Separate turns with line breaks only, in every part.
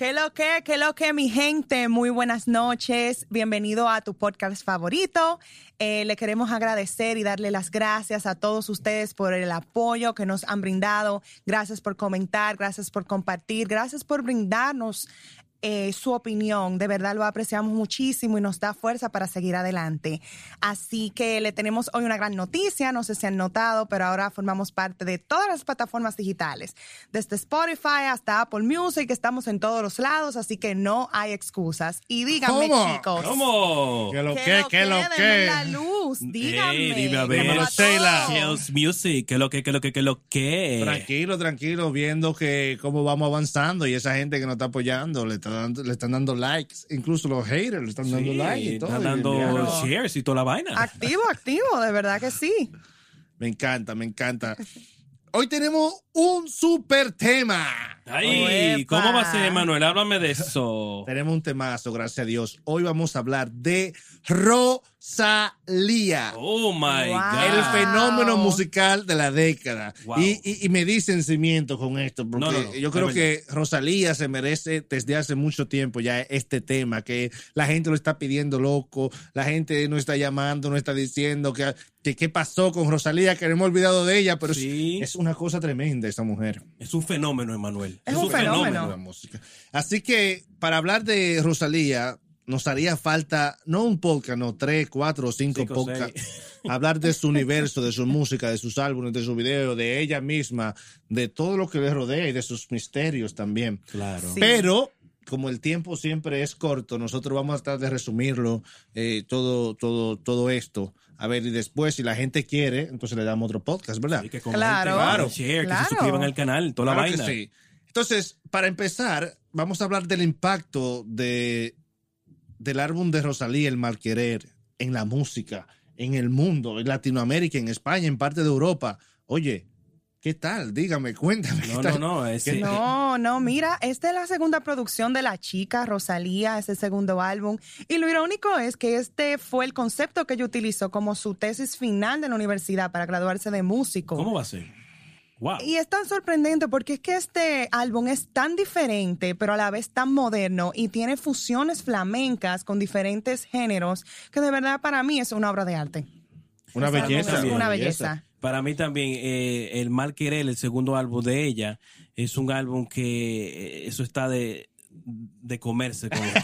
¿Qué lo que, qué lo que, mi gente? Muy buenas noches. Bienvenido a tu podcast favorito. Eh, le queremos agradecer y darle las gracias a todos ustedes por el apoyo que nos han brindado. Gracias por comentar, gracias por compartir, gracias por brindarnos eh, su opinión. De verdad lo apreciamos muchísimo y nos da fuerza para seguir adelante. Así que le tenemos hoy una gran noticia. No sé si han notado, pero ahora formamos parte de todas las plataformas digitales. Desde Spotify hasta Apple Music, estamos en todos los lados, así que no hay excusas. Y díganme,
¿Cómo?
chicos.
¿Cómo?
¿Qué lo
¿Qué
que?
lo
¿Qué lo que?
la luz, díganme.
Ey, dime a ver. Music, que lo que, que lo que, que lo que.
Tranquilo, tranquilo, viendo que cómo vamos avanzando y esa gente que nos está apoyando le, está dando, le están dando likes, incluso los haters le están dando likes y todo.
Están dando shares y toda la vaina.
Activo, activo, de verdad que sí.
Me encanta, me encanta. Hoy tenemos un super tema.
Ay. ¿cómo va a ser, Manuel? Háblame de eso.
Tenemos un temazo, gracias a Dios. Hoy vamos a hablar de Rosalía.
Oh my
Wow.
El
God.
fenómeno musical de la década.
Wow.
Y, y- y me dicen cimiento con esto, porque
No, no, no,
yo creo que Rosalía se merece desde hace mucho tiempo ya este tema, que la gente lo está pidiendo loco, la gente no está llamando, no está diciendo que, qué pasó con Rosalía, que no hemos olvidado de ella, pero es-
Sí.
es, una cosa tremenda esa mujer.
Es un fenómeno, Emanuel.
Es un fenómeno.
La música. Así que para hablar de Rosalía, nos haría falta no un podcast, no tres, cuatro o cinco,
Cinco,
podcasts. Hablar de su universo, de su música, de sus álbumes, de su video, de ella misma, de todo lo que le rodea y de sus misterios también.
Claro.
Sí.
Pero como el tiempo siempre es corto, nosotros vamos a tratar de resumirlo eh, todo, todo, todo esto. A ver, y después, si la gente quiere, entonces le damos otro podcast, ¿verdad?
Que
Claro.
claro. share, que se suscriban al canal, toda la
Claro
vaina.
sí. Entonces, para empezar, vamos a hablar del impacto de, del álbum de Rosalía, El Malquerer, en la música, en el mundo, en Latinoamérica, en España, en parte de Europa. Oye, ¿qué tal? Dígame, cuéntame. ¿qué
No, no, no. Es,
¿Qué-
No, no, mira, esta es la segunda producción de la chica Rosalía, ese segundo álbum. Y lo irónico es que este fue el concepto que ella utilizó como su tesis final de la universidad para graduarse de músico.
¿Cómo va a ser? Wow.
Y es tan sorprendente porque es que este álbum es tan diferente, pero a la vez tan moderno y tiene fusiones flamencas con diferentes géneros que de verdad para mí es una obra de arte.
Una belleza.
es una belleza.
Para mí también, eh, El Mal Querer, el segundo álbum de ella, es un álbum que eh, eso está de, de comerse con los.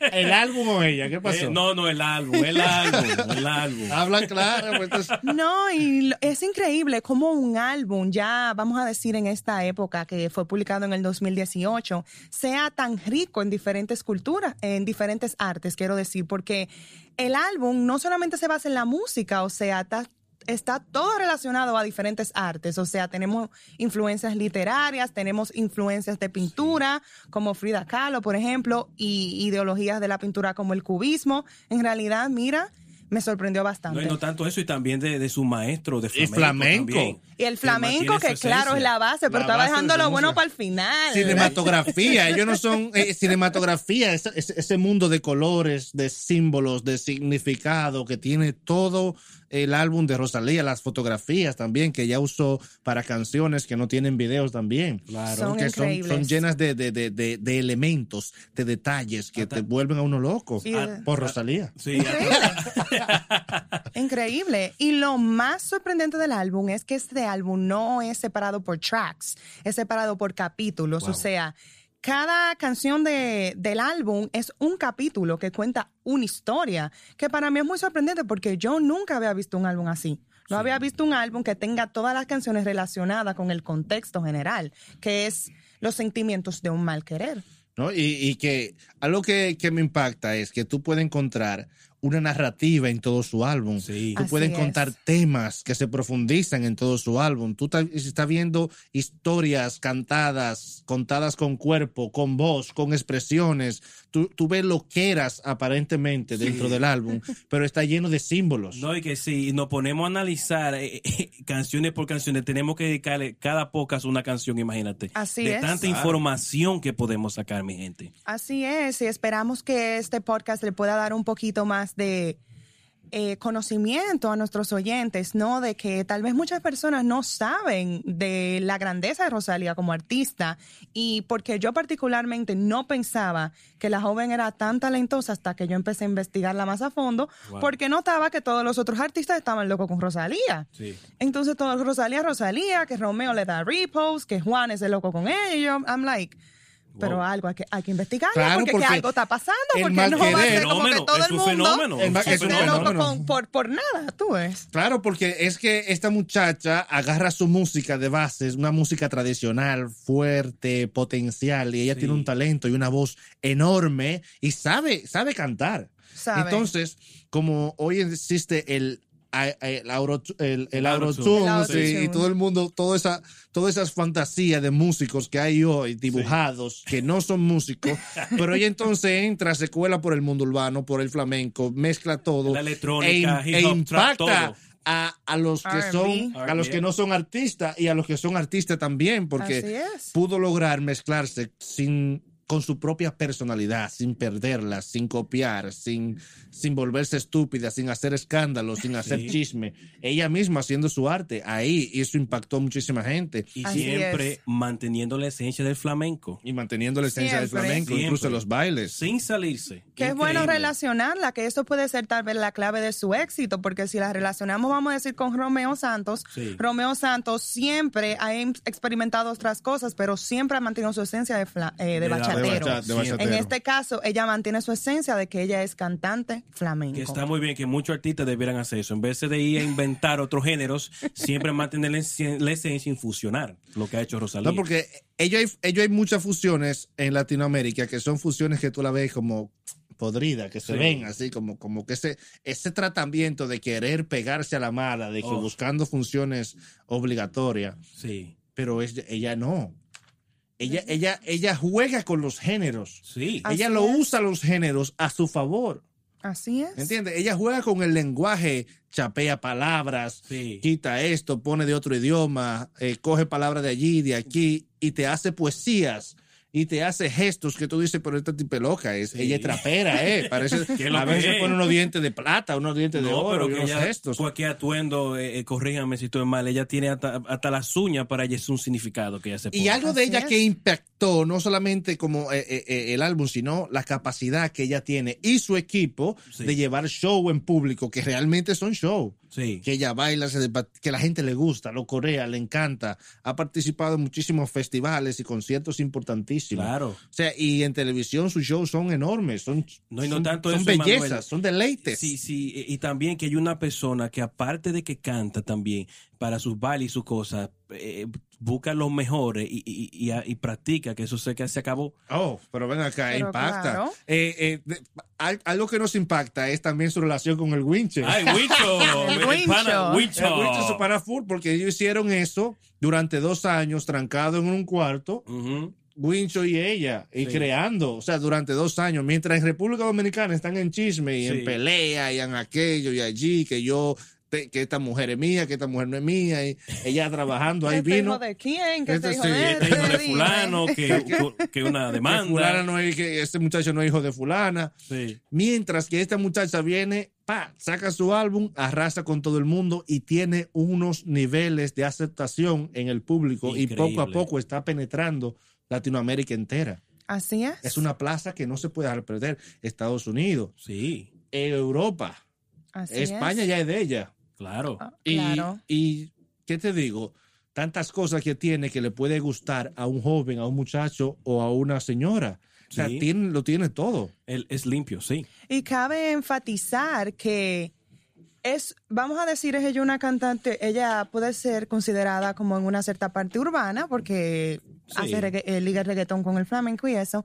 ¿El álbum o ella? ¿Qué pasó?
Eh, no, no, el álbum, el álbum, el álbum.
Hablan claro. pues, entonces-
No, y es increíble como un álbum, ya vamos a decir en esta época que fue publicado en el 2018, sea tan rico en diferentes culturas, en diferentes artes, quiero decir, porque el álbum no solamente se basa en la música, o sea, ta- está todo relacionado a diferentes artes, o sea, tenemos influencias literarias, tenemos influencias de pintura, como Frida Kahlo, por ejemplo, y ideologías de la pintura como el cubismo. En realidad, mira, me sorprendió bastante.
No, y no tanto eso, y también de, de su maestro de
Y
flamenco. también,
Y el flamenco, que claro es la base, pero
La
estaba
base
dejando lo bueno para el final.
Cinematografía, ellos no son eh, cinematografía, ese mundo de colores, de símbolos, de significado que tiene todo el álbum de Rosalía, las fotografías también que ella usó para canciones que no tienen videos también.
Claro.
Son
que son,
increíbles.
son llenas de, de- de- de- de elementos, de detalles que te vuelven a uno loco
Sí,
Ah, por Rosalía.
Sí,
Increíble. Y lo más sorprendente del álbum es que este álbum no es separado por tracks, es separado por capítulos.
Wow.
O sea, cada canción de, del álbum es un capítulo que cuenta una historia, que para mí es muy sorprendente porque yo nunca había visto un álbum así. No había visto un álbum que tenga todas las canciones relacionadas con el contexto general, que es los sentimientos de un mal querer.
¿no? Y, y que algo que, que me impacta es que tú puedes encontrar una narrativa en todo su álbum.
Sí.
Tú
Así
puedes
es.
encontrar temas que se profundizan en todo su álbum. Tú estás viendo historias cantadas, contadas con cuerpo, con voz, con expresiones. Tú, tú ves lo que eras aparentemente dentro del álbum, pero está lleno de símbolos.
No, y que si nos ponemos a analizar eh, eh, canciones por canciones, tenemos que dedicarle cada podcast una canción, imagínate.
Así
de
es.
tanta información que podemos sacar, mi gente.
Así es, y esperamos que este podcast le pueda dar un poquito más de, eh, conocimiento a nuestros oyentes, ¿no? De que tal vez muchas personas no saben de la grandeza de Rosalía como artista y porque yo particularmente no pensaba que la joven era tan talentosa hasta que yo empecé a investigarla más a fondo,
Wow.
porque notaba que todos los otros artistas estaban locos con Rosalía.
Sí.
Entonces todo Rosalía, Rosalía, que Romeo le da repost, que Juan es el loco con ella. Y yo, I'm like, pero algo hay que, hay que investigar
Claro,
porque, que
porque
algo está pasando, porque
mal
no va a ser como que todo
es
el
un
mundo
fenómeno,
El ma-
es un
loco
fenómeno.
con- por, por nada, tú ves.
Claro, porque es que esta muchacha agarra su música de base, es una música tradicional, fuerte, potencial, y ella
Sí.
tiene un talento y una voz enorme y sabe, sabe cantar.
Sabe.
Entonces, como hoy existe el el, auto, el, el sí, y todo el mundo, toda esa, todas esas fantasías de músicos que hay hoy, dibujados, que no son músicos, pero ella entonces entra, se cuela por el mundo urbano, por el flamenco, mezcla todo,
La electrónica,
e, e impacta
todo.
a, a los que son, a los que no son artistas y a los que son artistas también, porque pudo lograr mezclarse sin con su propia personalidad, sin perderla, sin copiar, sin, sin volverse estúpida, sin hacer escándalos, sin hacer
Sí.
chisme. Ella misma haciendo su arte ahí, y eso impactó a muchísima gente.
Y
Así
siempre
es.
manteniendo la esencia del flamenco.
Y manteniendo la esencia del flamenco,
Siempre.
incluso los bailes.
Sin salirse.
Que es bueno relacionarla, que eso puede ser tal vez la clave de su éxito, porque si la relacionamos, vamos a decir, con Romeo Santos,
Sí.
Romeo Santos siempre ha em- experimentado otras cosas, pero siempre ha mantenido su esencia de, fla- eh, de
De la- de
bachatero.
bacha- de bachatero.
En este caso, ella mantiene su esencia de que ella es cantante flamenco.
Que está muy bien, que muchos artistas debieran hacer eso. En vez de ir a inventar otros géneros, siempre mantener la esen- la esencia y fusionar lo que ha hecho Rosalía.
No, porque ellos hay, ellos hay muchas fusiones en Latinoamérica que son fusiones que tú la ves como podrida, que se
Sí.
ven así, como, como que ese, ese tratamiento de querer pegarse a la mala, de que
Oh.
buscando funciones obligatorias,
Sí,
pero es- ella no. Ella, ella, ella juega con los géneros.
sí.
Así
ella lo
es.
usa los géneros a su favor.
Así es.
¿Entiendes? Ella juega con el lenguaje, chapea palabras,
Sí.
quita esto, pone de otro idioma, eh, coge palabras de allí, de aquí, y te hace poesías y te hace gestos que tú dices, pero esta tipa es loca, es,
Sí.
ella es trapera, ¿eh? Parece,
¿Qué lo
a veces
es?
pone unos dientes de plata, unos dientes de
No,
oro,
pero
y
que
unos
ella,
gestos.
cualquier atuendo, eh, eh, corríjame si estoy mal, ella tiene hasta, hasta las uñas para ella es un significado que ella se pone.
Y algo de ella
es.
que impactó no solamente como eh, eh, eh, el álbum, sino la capacidad que ella tiene y su equipo
Sí.
de llevar show en público, que realmente son show.
Sí.
que ella baila, se que la gente le gusta, lo corea, le encanta. Ha participado en muchísimos festivales y conciertos importantísimos.
Claro.
O sea, y en televisión sus shows son enormes, son,
No, y no
son,
tanto
son
eso,
bellezas,
Emanuel.
son deleites.
Sí, sí, y y también que hay una persona que aparte de que canta también para sus bailes y sus cosas, eh, busca los mejores y, y, y- y practica, que eso sé que se acabó.
Oh, pero ven acá,
Pero
impacta.
claro.
Eh, eh, de- al- algo que nos impacta es también su relación con el Winche.
¡Ay, Wicho!
El
El pana
Wincho.
El Winche
Wicho.
se para full porque ellos hicieron eso durante dos años, trancado en un cuarto.
Ujú.
Wincho y ella, y
Sí.
creando, o sea, durante dos años, mientras en República Dominicana están en chisme y
Sí.
en pelea y en aquello y allí, que yo, te- que esta mujer es mía, que esta mujer no es mía, y ella trabajando, ahí
¿Este
vino.
hijo de quién? ¿Qué
Este
este hijo
sí,
de
Este hijo de fulano, que, que una
que
demanda.
fulana no es, que este muchacho no es hijo de fulana.
Sí.
Mientras que esta muchacha viene, pa, saca su álbum, arrasa con todo el mundo y tiene unos niveles de aceptación en el público y poco a poco está penetrando Latinoamérica entera.
Así es.
Es una plaza que no se puede dejar perder. Estados Unidos,
Sí,
Europa,
Así
España
es.
ya es de ella.
Claro.
Ah,
Y,
Claro.
y, ¿qué te digo? Tantas cosas que tiene que le puede gustar a un joven, a un muchacho o a una señora. O sea, tiene, lo tiene todo.
Él es limpio, sí.
Y cabe enfatizar que es, vamos a decir, es ella una cantante, ella puede ser considerada como en una cierta parte urbana porque
Sí.
hace regga- eh, liga el reggaetón con el flamenco y eso.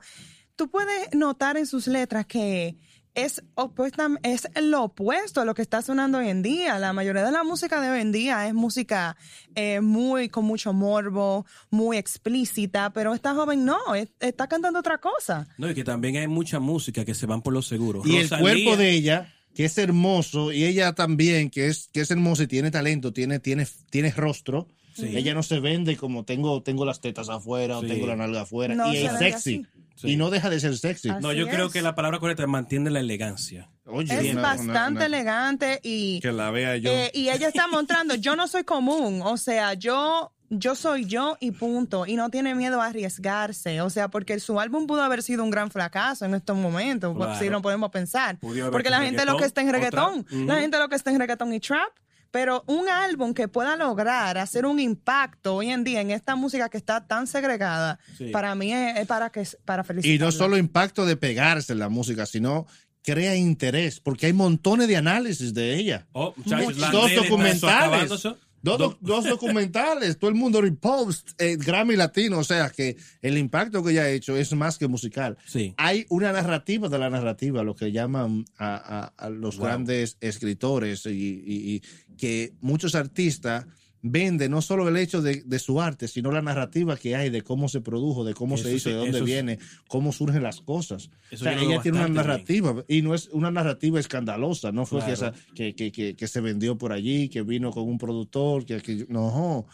Tú puedes notar en sus letras que es, opuesta, es lo opuesto a lo que está sonando hoy en día. La mayoría de la música de hoy en día es música eh, muy con mucho morbo, muy explícita, pero esta joven no, es- está cantando otra cosa.
No, y que también hay mucha música que se van por los seguros.
Y el cuerpo de ella, que es hermoso, y ella también, que es, que es hermosa y tiene talento, tiene, tiene, tiene rostro.
Sí.
Ella no se vende como tengo, tengo las tetas afuera
Sí.
o tengo la nalga afuera.
No
y es sexy.
Sí.
Y no deja de ser sexy.
Así
No, yo creo que la palabra correcta es mantiene la elegancia.
Oye,
Es
una-
bastante
una- una-
elegante y,
Que la vea yo.
eh, y ella está mostrando, yo no soy común, o sea, yo yo soy yo y punto, y no tiene miedo a arriesgarse, o sea, porque su álbum pudo haber sido un gran fracaso en estos momentos,
Claro.
si lo podemos pensar, porque la gente lo que está en
reggaetón,
reggaetón,
otra.
la gente lo que está en reggaetón y trap, pero un álbum que pueda lograr hacer un impacto hoy en día en esta música que está tan segregada,
Sí.
para mí es, es para que para felicitar.
Y no solo impacto de pegarse en la música, sino crea interés, porque hay montones de análisis de ella.
Oh, muchachos, las
Dos
redes están
documentales. Dos,
Do-
dos documentales, todo el mundo repost, eh, Grammy Latino, o sea que el impacto que ella ha hecho es más que musical.
Sí.
Hay una narrativa de la narrativa, lo que llaman a, a- a los
Wow.
grandes escritores y, y- y que muchos artistas venden no solo el hecho de, de su arte, sino la narrativa que hay de cómo se produjo, de cómo
Eso
se hizo,
sí,
de dónde
sí.
viene, cómo surgen las cosas.
Eso
o sea, ella tiene una narrativa y no es una narrativa escandalosa, no fue que, esa- que, que- que- que se vendió por allí, que vino con un productor, que, que- no,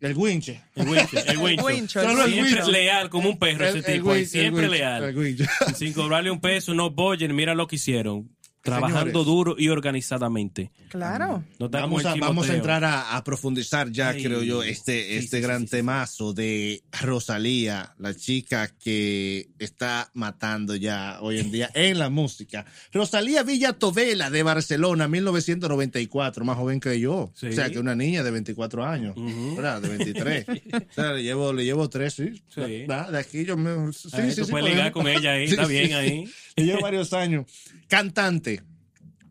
el winche.
El wincho, el
el
Siempre leal como un perro ese
El- el
tipo.
winche, el
siempre
winche,
leal.
el winche.
Sin cobrarle un peso, no boyen, mira lo que hicieron. Trabajando
Señores.
duro y organizadamente.
Claro.
No como
Vamos a, vamos a entrar a, a profundizar ya, creo yo, este,
Sí,
este
sí,
gran
sí, sí, sí.
temazo de Rosalía, la chica que está matando ya hoy en día en la música. Rosalía Villatovela de Barcelona, 1994, más joven que yo.
Sí.
O sea, que una niña de 24 años. De 23. o sea, le llevo, le llevo tres, sí. De aquí yo me... Sí,
Ahí
sí,
tú
sí,
puedes ligar con ella ahí,
Sí,
está
sí.
bien ahí.
Le llevo varios años. Cantante,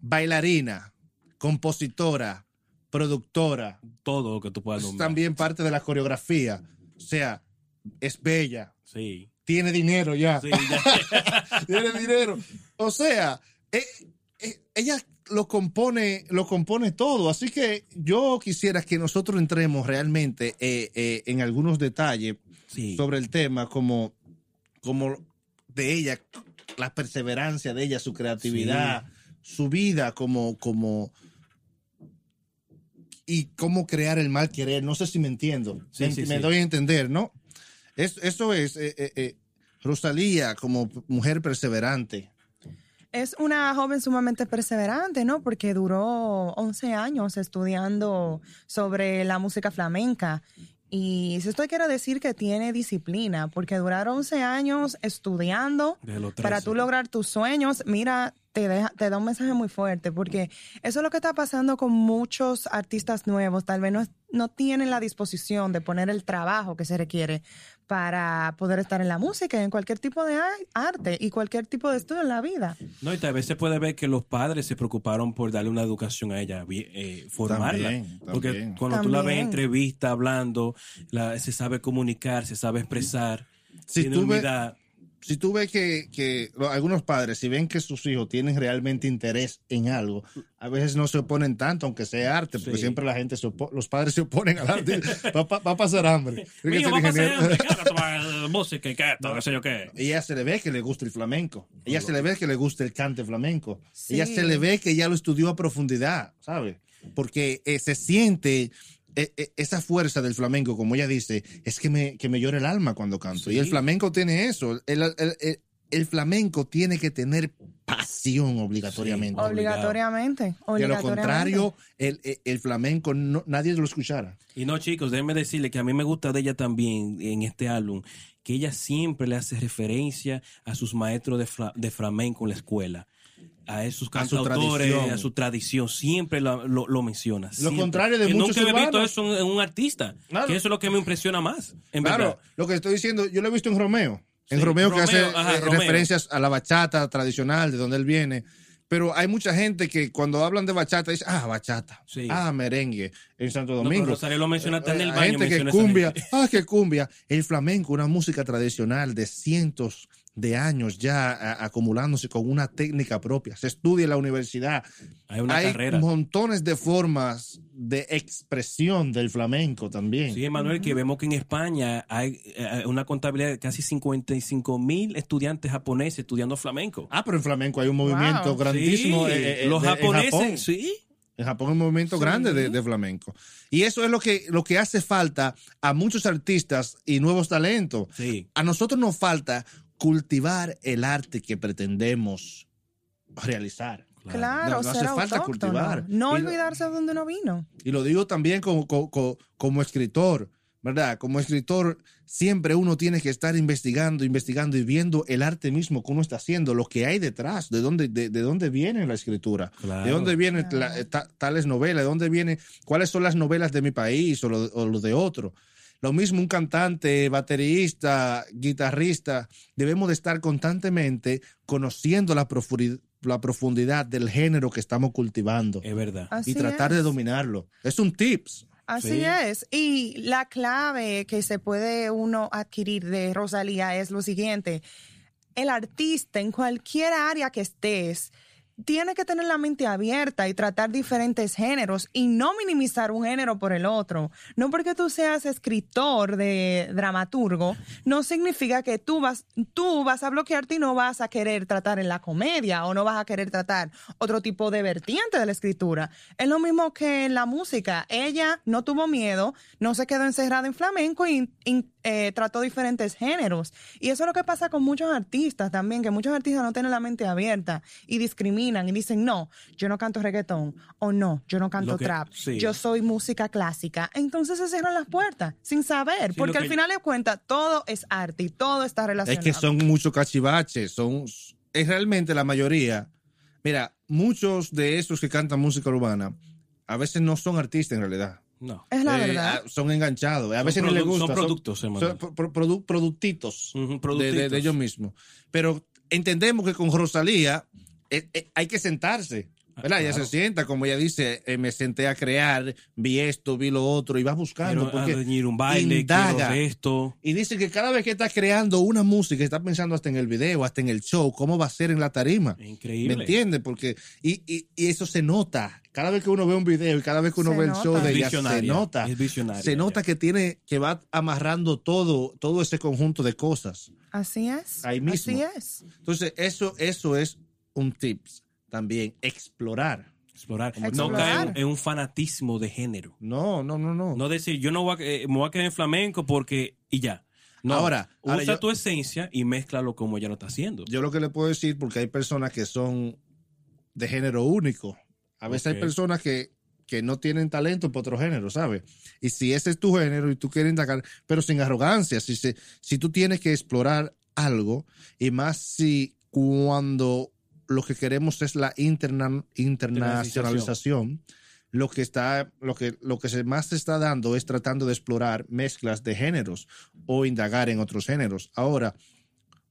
bailarina, compositora, productora,
Todo lo que tú puedas
es
nombrar.
también parte de la coreografía. O sea, es bella,
Sí.
tiene dinero ya,
Sí, ya.
tiene dinero. O sea, eh, eh, ella lo compone, lo compone todo. Así que yo quisiera que nosotros entremos realmente eh, eh, en algunos detalles
Sí.
sobre el tema, como, como de ella, la perseverancia de ella, su creatividad, su vida como, como y cómo crear el mal querer. No sé si me entiendo.
Sí,
me
sí,
me
sí.
doy a entender, ¿no? Es- eso es eh, eh, eh, Rosalía como mujer perseverante.
Es una joven sumamente perseverante, ¿no? Porque duró 11 años estudiando sobre la música flamenca. Y si esto quiere decir que tiene disciplina, porque durar 11 años estudiando para
13.
tú lograr tus sueños, mira, te, deja- te da un mensaje muy fuerte, porque eso es lo que está pasando con muchos artistas nuevos, tal vez no, no tienen la disposición de poner el trabajo que se requiere para poder estar en la música, y en cualquier tipo de ar- arte y cualquier tipo de estudio en la vida.
No, y tal vez se puede ver que los padres se preocuparon por darle una educación a ella, eh, formarla.
También,
Porque
también.
cuando tú la ves en
También.
entrevista, hablando, la- se sabe comunicar, se sabe expresar.
Si
tiene
tú ves-
humildad.
Si tú ves que, que algunos padres, si ven que sus hijos tienen realmente interés en algo, a veces no se oponen tanto, aunque sea arte, porque
Sí.
siempre la gente se los padres se oponen al arte. va, pa- va a pasar hambre.
Mío, va a pasar hambre, ¿qué vas a tomar? música y qué, todo, sé yo qué.
Ella se le ve que le gusta el flamenco. Ella se le ve que le gusta el cante flamenco.
Sí.
Ella se le ve que ella lo estudió a profundidad, ¿sabe? Porque eh, se siente eh, eh, esa fuerza del flamenco, como ella dice, es que me, que me llora el alma cuando canto.
Sí.
Y el flamenco tiene eso. El, el- el- el flamenco tiene que tener pasión obligatoriamente.
Sí. Obligado.
Obligatoriamente.
De lo
obligatoriamente.
contrario, el, el- el flamenco no- nadie lo escuchara.
Y no, chicos, déjenme decirle que a mí me gusta de ella también en este álbum, que ella siempre le hace referencia a sus maestros de, fla- de flamenco en la escuela. A esos
A su
cantautores, a su tradición, siempre lo, lo- lo menciona.
Lo
siempre.
contrario de
que
muchos
Nunca he visto
urbanos.
eso en, en un artista.
Claro.
Que eso es lo que me impresiona más, en
claro,
verdad.
lo que estoy diciendo, yo lo he visto en Romeo. En
Sí,
Romeo, que hace
ajá,
eh,
Romeo.
referencias a la bachata tradicional, de donde él viene. Pero hay mucha gente que cuando hablan de bachata dice, ah, bachata,
Sí.
ah, merengue en Santo
No,
Domingo.
pero Rosario lo menciona hasta en el
Eh,
baño.
Hay gente que cumbia, ah, que cumbia. El flamenco, una música tradicional de cientos de años ya a- acumulándose con una técnica propia. Se estudia en la universidad.
Hay una
hay
carrera.
montones de formas de expresión del flamenco también.
Sí, Emanuel, que vemos que en España hay eh, una contabilidad de casi 55 mil estudiantes japoneses estudiando flamenco.
Ah, pero en flamenco hay un movimiento
Wow.
grandísimo.
Sí,
eh, eh,
los
de- en Japón.
japoneses, sí.
En Japón hay un movimiento
Sí.
grande de, de flamenco. Y eso es lo que, lo que hace falta a muchos artistas y nuevos talentos.
Sí.
A nosotros nos falta cultivar el arte que pretendemos realizar.
Claro,
no, no
ser
hace falta
autóctono.
cultivar.
No olvidarse de dónde uno vino.
Y lo digo también como, como, como- escritor, ¿verdad? Como escritor, siempre uno tiene que estar investigando, investigando y viendo el arte mismo que uno está haciendo, lo que hay detrás, de dónde, de, de dónde viene la escritura,
Claro.
de dónde vienen
Claro.
la- ta- tales novelas, de dónde vienen, cuáles son las novelas de mi país o lo, o lo de otro. Lo mismo un cantante, baterista, guitarrista, debemos de estar constantemente conociendo la profundidad, la profundidad del género que estamos cultivando
Es verdad.
Así
y tratar de dominarlo. Es un tips.
Así
Sí.
es. Y la clave que se puede uno adquirir de Rosalía es lo siguiente. El artista en cualquier área que estés tiene que tener la mente abierta y tratar diferentes géneros y no minimizar un género por el otro. No porque tú seas escritor de dramaturgo, no significa que tú vas, tú vas a bloquearte y no vas a querer tratar en la comedia o no vas a querer tratar otro tipo de vertiente de la escritura. Es lo mismo que en la música. Ella no tuvo miedo, no se quedó encerrada en flamenco y, y, eh, trató diferentes géneros. Y eso es lo que pasa con muchos artistas también, que muchos artistas no tienen la mente abierta y discriminan y dicen, no, yo no canto reggaetón o no, yo no canto
que-
trap,
sí.
yo soy música clásica. Entonces se cierran las puertas sin saber,
Sí,
porque al
que-
final de cuentas todo es arte y todo está
Es
relacionado.
que son muchos cachivaches, son es realmente la mayoría. Mira, muchos de esos que cantan música urbana a veces no son artistas en realidad.
No.
Es la
Eh,
verdad.
ah, son enganchados. A
Son
veces ni les gusta.
son productos, hermano.
son pro- produ- productitos, de- de,
productitos.
de ellos mismos. Pero entendemos que con Rosalía eh, eh, hay que sentarse. ¿Verdad?
Ah,
Ella
claro.
se sienta, como ella dice, eh, me senté a crear, vi esto, vi lo otro, y va buscando.
Quiero
porque
añadir un baile,
indaga.
esto.
Y dice que cada vez que está creando una música, está pensando hasta en el video, hasta en el show, cómo va a ser en la tarima.
Increíble.
¿Me entiendes? Porque, y, y, y eso se nota. Cada vez que uno ve un video y cada vez que uno
Se
ve el
nota.
show de
Es
ella, se nota.
es visionaria,
se nota que tiene, que va amarrando todo, todo ese conjunto de cosas.
Así es.
Ahí mismo.
Así es.
Entonces, eso, eso es un tips también, explorar.
Explorar. No caer en un fanatismo de género.
No, no, no, no.
No decir, yo no voy a, eh, me voy a quedar en flamenco porque. y ya. No,
Ahora,
usa
ahora yo-
tu esencia y mézclalo como ella lo está haciendo.
Yo lo que le puedo decir, porque hay personas que son de género único. A veces hay personas que, que no tienen talento para otro género, ¿sabes? Y si ese es tu género y tú quieres indagar, pero sin arrogancia, si, se, si tú tienes que explorar algo, y más si cuando lo que queremos es la interna- internacionalización, lo que está, lo que, lo que se más se está dando es tratando de explorar mezclas de géneros o indagar en otros géneros. Ahora,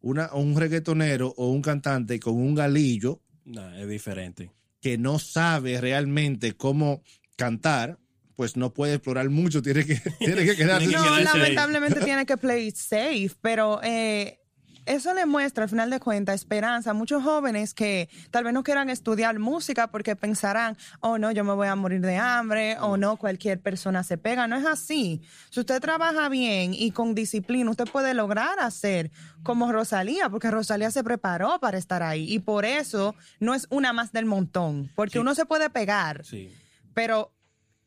una, un reggaetonero o un cantante con un galillo
Nah, es diferente.
que no sabe realmente cómo cantar, pues no puede explorar mucho, tiene que, tiene que quedarse.
No, lamentablemente tiene que play safe, pero eh, eso le muestra, al final de cuentas, esperanza a muchos jóvenes que tal vez no quieran estudiar música porque pensarán, oh no, yo me voy a morir de hambre, o no, cualquier persona se pega. No es así. Si usted trabaja bien y con disciplina, usted puede lograr hacer como Rosalía, porque Rosalía se preparó para estar ahí y por eso no es una más del montón, porque
Sí.
uno se puede pegar.
Sí.
Pero,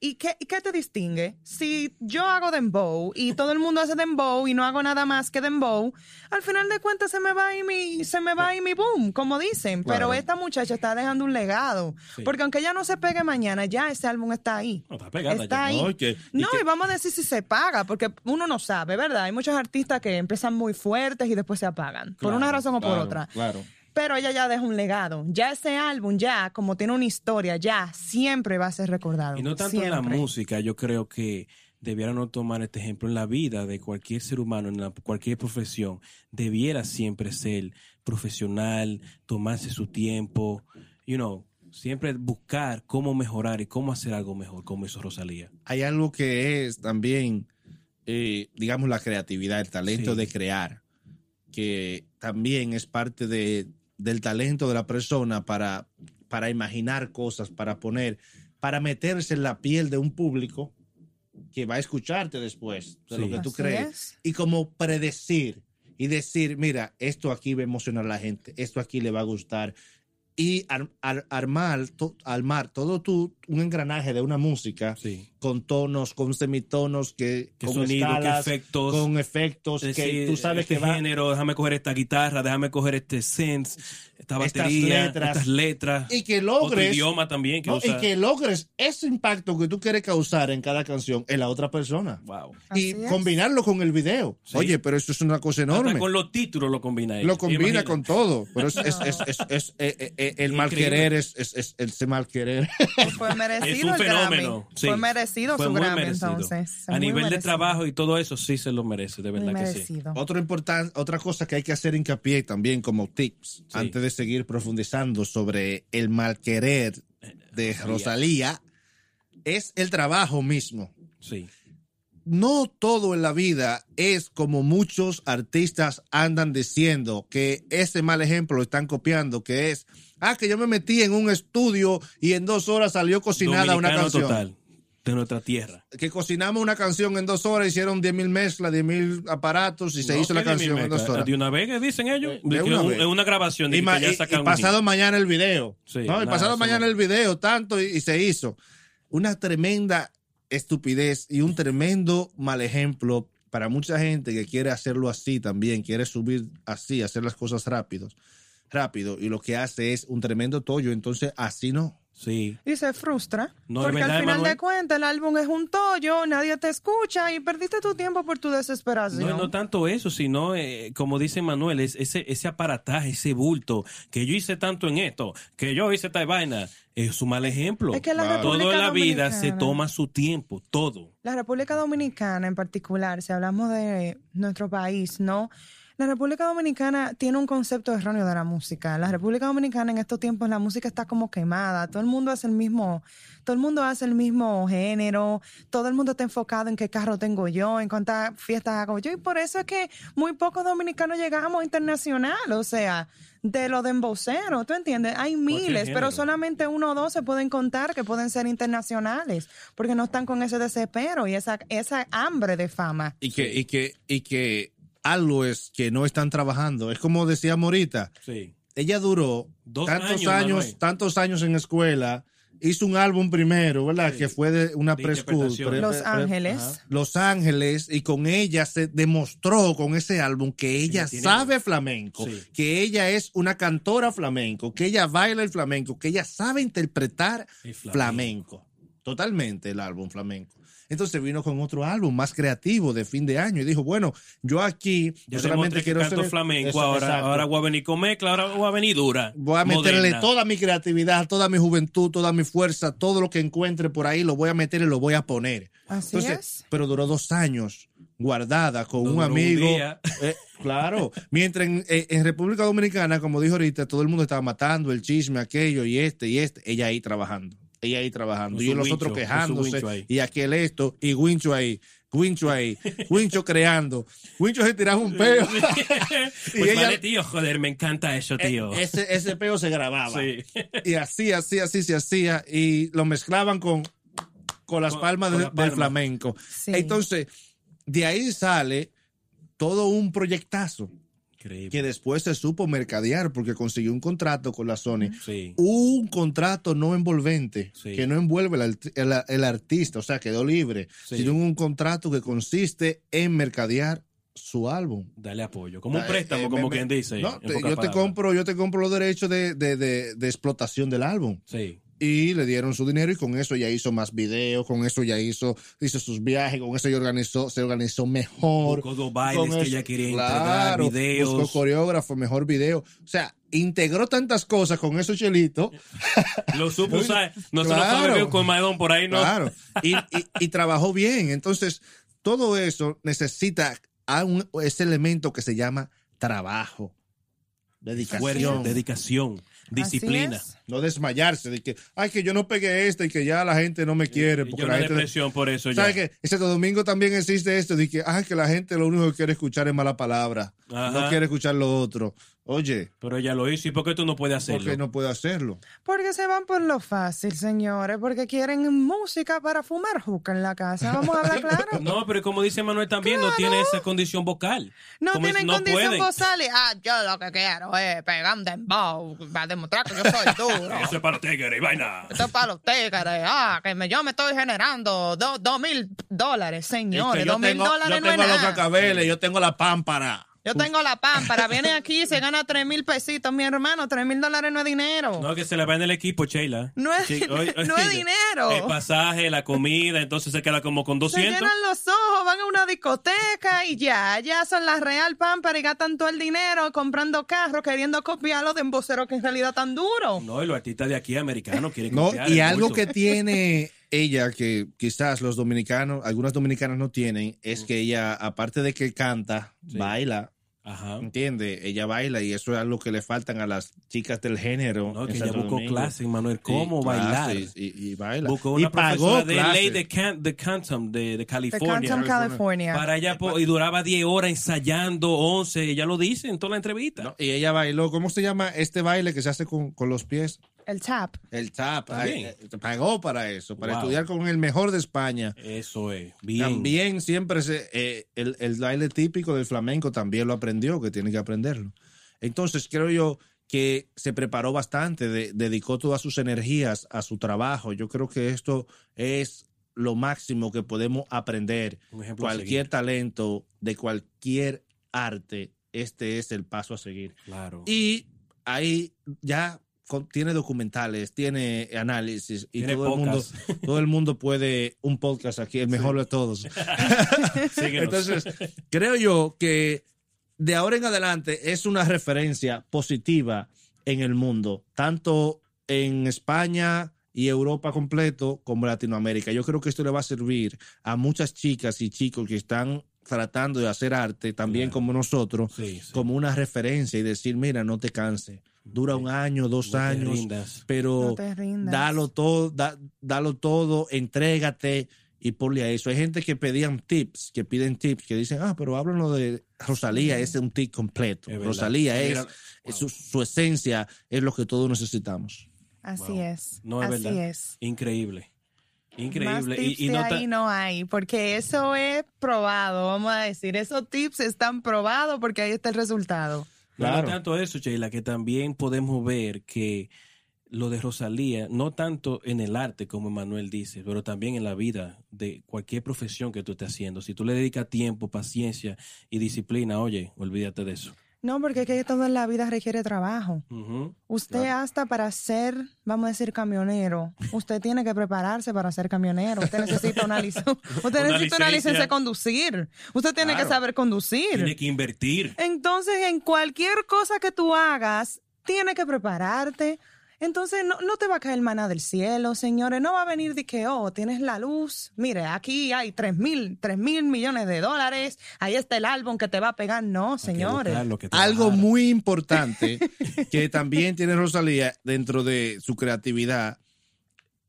¿y qué, ¿y qué te distingue? Si yo hago dembow y todo el mundo hace dembow y no hago nada más que dembow, al final de cuentas se me va ir mi, se me va ir mi boom, como dicen. Pero
Claro.
esta muchacha está dejando un legado.
Sí.
Porque aunque ella no se pegue mañana, ya ese álbum está ahí.
No, está pegada
Está
ya.
ahí.
No, y y
No, y vamos a decir si se paga, porque uno no sabe, ¿verdad? Hay muchos artistas que empiezan muy fuertes y después se apagan, por una razón o por
Claro,
otra.
Claro.
Pero ella ya deja un legado. Ya ese álbum, ya, como tiene una historia, ya siempre va a ser recordado.
Y no tanto en la música, yo creo que debiéramos tomar este ejemplo en la vida de cualquier ser humano, en la- cualquier profesión. Debiera siempre ser profesional, tomarse su tiempo, you know, siempre buscar cómo mejorar y cómo hacer algo mejor, como hizo Rosalía.
Hay algo que es también, eh, digamos, la creatividad, el talento
Sí.
de crear, que también es parte de, del talento de la persona para, para imaginar cosas, para poner, para meterse en la piel de un público que va a escucharte después de lo que tú
Así
crees.
es.
Y como predecir y decir, mira, esto aquí va a emocionar a la gente, esto aquí le va a gustar. Y ar- ar- armar, to- armar todo tu, un engranaje de una música
Sí.
Con tonos, con semitonos, que,
¿Qué
con
sonido, efectos?
con efectos,
Es
que
decir,
tú sabes
este
que va
género, déjame coger esta guitarra, déjame coger este synth, esta
Estas
batería,
letras.
estas letras.
y que
Otro
logres
idioma también que
no, y que logres ese impacto que tú quieres causar en cada canción en la otra persona.
Wow.
Así
y
es.
combinarlo con el video.
Sí.
Oye, pero eso es una cosa
Hasta
enorme.
con los títulos lo combina ella.
Lo combina
Imagina.
con todo. Pero es, es, es, es- es- eh, eh, eh, el mal querer es, es, es ese mal querer.
Fue merecido
Es un
el
fenómeno.
Grammy.
sí.
Fue merecido
Fue
su
muy
Grammy,
merecido.
entonces.
A nivel de
merecido.
trabajo y todo eso, sí se lo merece, de
Muy
verdad que sí.
merecido.
Otro importan- otra cosa que hay que hacer hincapié también como tips,
Sí.
antes de seguir profundizando sobre el mal querer de Rosalía, es el trabajo mismo.
Sí.
no todo en la vida es como muchos artistas andan diciendo que ese mal ejemplo lo están copiando, que es, ah, que yo me metí en un estudio y en dos horas salió cocinada una canción.
total de nuestra tierra.
Que cocinamos una canción en dos horas, hicieron 10 mil mezclas, 10 mil aparatos y se
No,
hizo la
¿qué de mi
canción en dos horas.
De una vez que dicen ellos,
De una
un-
vez.
es una grabación de
Y,
que
ma-
ya
y-
sacan
y
un
pasado mañana el video.
Sí,
¿no? Y pasado mañana
no.
el video, tanto, y, y se hizo. Una tremenda estupidez y un tremendo mal ejemplo para mucha gente que quiere hacerlo así también, quiere subir así, hacer las cosas rápidos, rápido, y lo que hace es un tremendo tollo. Entonces, así no.
Sí.
Y se frustra.
No,
porque
verdad,
al final de cuentas el álbum es un tollo, nadie te escucha y perdiste tu tiempo por tu desesperación.
No, no tanto eso, sino, eh, como dice Manuel, es ese, ese aparataje, ese bulto, que yo hice tanto en esto, que yo hice esta vaina, es un mal ejemplo.
Es que la
todo en la vida se toma su tiempo, todo.
La República Dominicana en particular, si hablamos de nuestro país, ¿no? La República Dominicana tiene un concepto erróneo de la música. La República Dominicana en estos tiempos la música está como quemada. Todo el mundo hace el mismo, todo el mundo hace el mismo género. Todo el mundo está enfocado en qué carro tengo yo, en cuántas fiestas hago yo. Y por eso es que muy pocos dominicanos llegamos internacional. O sea, de lo de embocero, ¿tú entiendes? Hay miles, pero solamente uno o dos se pueden contar que pueden ser internacionales, porque no están con ese desespero y esa, esa hambre de fama.
Y que, y que, y que algo es que no están trabajando. Es como decía Morita,
Sí.
ella duró
Dos
tantos
años,
tantos años en escuela, hizo un álbum primero, ¿verdad?
Sí.
Que fue de una preschool. pre-
Los
pre-
Ángeles.
ajá.
Los Ángeles y con ella se demostró con ese álbum que ella sabe flamenco,
Sí.
que ella es una cantora flamenco, que ella baila el flamenco, que ella sabe interpretar
El
flamenco.
flamenco.
Totalmente el álbum flamenco. Entonces vino con otro álbum más creativo de fin de año y dijo, bueno, yo aquí
Ya
no solamente quiero ser
flamenco,
Eso,
ahora,
exacto.
ahora voy a venir con mezcla, ahora voy a venir dura.
Voy a meterle
moderna.
toda mi creatividad, toda mi juventud, toda mi fuerza, todo lo que encuentre por ahí, lo voy a meter y lo voy a poner.
Así
Entonces,
es.
pero duró dos años guardada con un
duró un
amigo. Eh, claro. Mientras en, eh, en República Dominicana, como dijo ahorita, todo el mundo estaba matando el chisme, aquello y este y este. Ella ahí trabajando. Ella ahí trabajando.
Con
y los
wincho,
otros quejándose. Y aquel esto. Y Wincho ahí. Wincho ahí. Wincho creando. Wincho se tiraba un peo.
pues
ella-
vale, tío, joder, me encanta eso, tío.
E- ese, ese peo se grababa.
Sí.
Y así, así, así se hacía. Y lo mezclaban con, con las
Con-
palmas
con
de-
la
del flamenco.
Sí.
Entonces, de ahí sale todo un proyectazo
Increíble.
que después se supo mercadear porque consiguió un contrato con la Sony.
Sí.
Un contrato no envolvente,
Sí.
que no envuelve el, el- el artista, o sea, quedó libre,
Sí.
sino un contrato que consiste en mercadear su álbum.
Dale apoyo. Como un préstamo,
eh,
como
me-
quien dice.
No, yo te compro, yo te compro los derechos de, de- de- de explotación del álbum.
Sí.
Y le dieron su dinero y con eso ya hizo más videos, con eso ya hizo, hizo sus viajes, con eso ya organizó, se organizó mejor.
Buscó dos bailes
Con
que ella quería
claro,
entregar, videos.
Buscó coreógrafo, mejor video. O sea, integró tantas cosas con esos chelitos.
Lo supo usar. No se lo
Claro.
con Maidón por ahí, ¿no?
Claro. Y, y- y trabajó bien. Entonces, todo eso necesita a un, ese elemento que se llama trabajo, dedicación.
Esfuerzo, dedicación, disciplina.
No desmayarse de que, ay, que yo no pegué este y que ya la gente no me quiere.
Y
Porque
yo
la gente.
depresión por eso ya.
¿Sabes qué? Ese domingo también existe esto de que, ay, que la gente lo único que quiere escuchar es mala palabra.
Ajá.
No quiere escuchar lo otro. Oye,
Pero ella lo hizo. ¿Y por qué tú no puedes
¿por
hacerlo?
qué no puede hacerlo?
Porque se van por lo fácil, señores, porque quieren música para fumar juca en la casa. Vamos a hablar claro.
No, pero como dice Manuel también, no tiene esa condición vocal.
No
Como es-
tienen
no
condición
pueden.
vocal y, ah, yo lo que quiero es pegar un dembow para demostrar que yo soy duro.
Eso es para los tigres y vaina.
Esto es para los tigres. Ah, que me- yo me estoy generando do- dos mil dólares, señores.
Es que
dos mil dólares no es
tengo los
nada.
cacabeles, yo tengo la pámpara.
Yo tengo la pámpara. Viene aquí y se gana tres mil pesitos, mi hermano. Tres mil dólares no es dinero.
No, que se le va en el equipo, Sheila.
No es-
Sí, oye,
no es dinero.
El pasaje, la comida, entonces se queda como con
Se
200.
llenan los ojos, van a una discoteca y ya, ya son la real pámpara y gastan todo el dinero comprando carros, queriendo copiarlos de emboceros que en realidad tan duro.
No, y los artistas de aquí americanos quieren
No,
copiar
y
el
algo
bulto.
que tiene ella que quizás los dominicanos, algunas dominicanas no tienen, es que ella, aparte de que canta,
Sí.
baila,
Ajá.
¿entiende? Ella baila y eso es algo que le faltan a las chicas del género.
No, que ella buscó clases, Manuel, cómo bailar.
clases Y, y baila.
Buscó
y
una
pagó
profesora de
clases.
ley de, Can- de Canton, de, California.
Canton, California.
Para allá, po- y duraba 10 horas ensayando, 11, ella lo dice en toda la entrevista.
No, y ella bailó, ¿cómo se llama este baile que se hace con, con los pies?
El tap.
El tap.
También.
Eh, pagó para eso, para
Wow.
estudiar con el mejor de España.
Eso es, bien.
También siempre se, eh, el, el baile típico del flamenco también lo aprendió, que tiene que aprenderlo. Entonces creo yo que se preparó bastante, de- dedicó todas sus energías a su trabajo. Yo creo que esto es lo máximo que podemos aprender.
Un ejemplo a
Cualquier talento de cualquier arte, este es el paso a seguir.
Claro.
Y ahí ya tiene documentales, tiene análisis y
Tiene
todo el mundo
podcast.
todo el mundo puede un podcast aquí, el mejor de todos. Entonces, creo yo que de ahora en adelante es una referencia positiva en el mundo, tanto en España y Europa completo como Latinoamérica. Yo creo que esto le va a servir a muchas chicas y chicos que están tratando de hacer arte también
Claro.
como nosotros,
Sí, sí.
como una referencia y decir, mira, no te canses. Dura un año, dos
No
años, pero
No
dalo todo, da- dalo todo, entrégate y ponle a eso. Hay gente que pedían tips, que piden tips, que dicen, ah, pero háblanos de Rosalía, ese es un tip completo.
Es.
Rosalía es, su, su esencia, es lo que todos necesitamos.
Así
Wow.
es.
No es
Así
verdad.
es.
Increíble. Increíble.
Más tips
y, no
ahí no hay, porque eso es probado, vamos a decir. Esos tips están probados porque ahí está el resultado.
No, tanto eso, Sheila, que también podemos ver que lo de Rosalía, no tanto en el arte, como Manuel dice, pero también en la vida de cualquier profesión que tú estés haciendo. Si tú le dedicas tiempo, paciencia y disciplina, oye, olvídate de eso.
No, porque es que todo en la vida requiere trabajo. Usted hasta para ser, vamos a decir, camionero, usted tiene que prepararse para ser camionero. Usted necesita una, lic- usted
Una
necesita una
licencia.
licencia de conducir. Usted tiene
Claro.
que saber conducir.
Tiene que invertir.
Entonces, en cualquier cosa que tú hagas, tiene que prepararte. Entonces, no, no te va a caer maná del cielo, señores. No va a venir de que, oh, tienes la luz. Mire, aquí hay tres mil, tres mil millones de dólares. Ahí está el álbum que te va a pegar. No, señores.
Algo muy importante que también tiene Rosalía dentro de su creatividad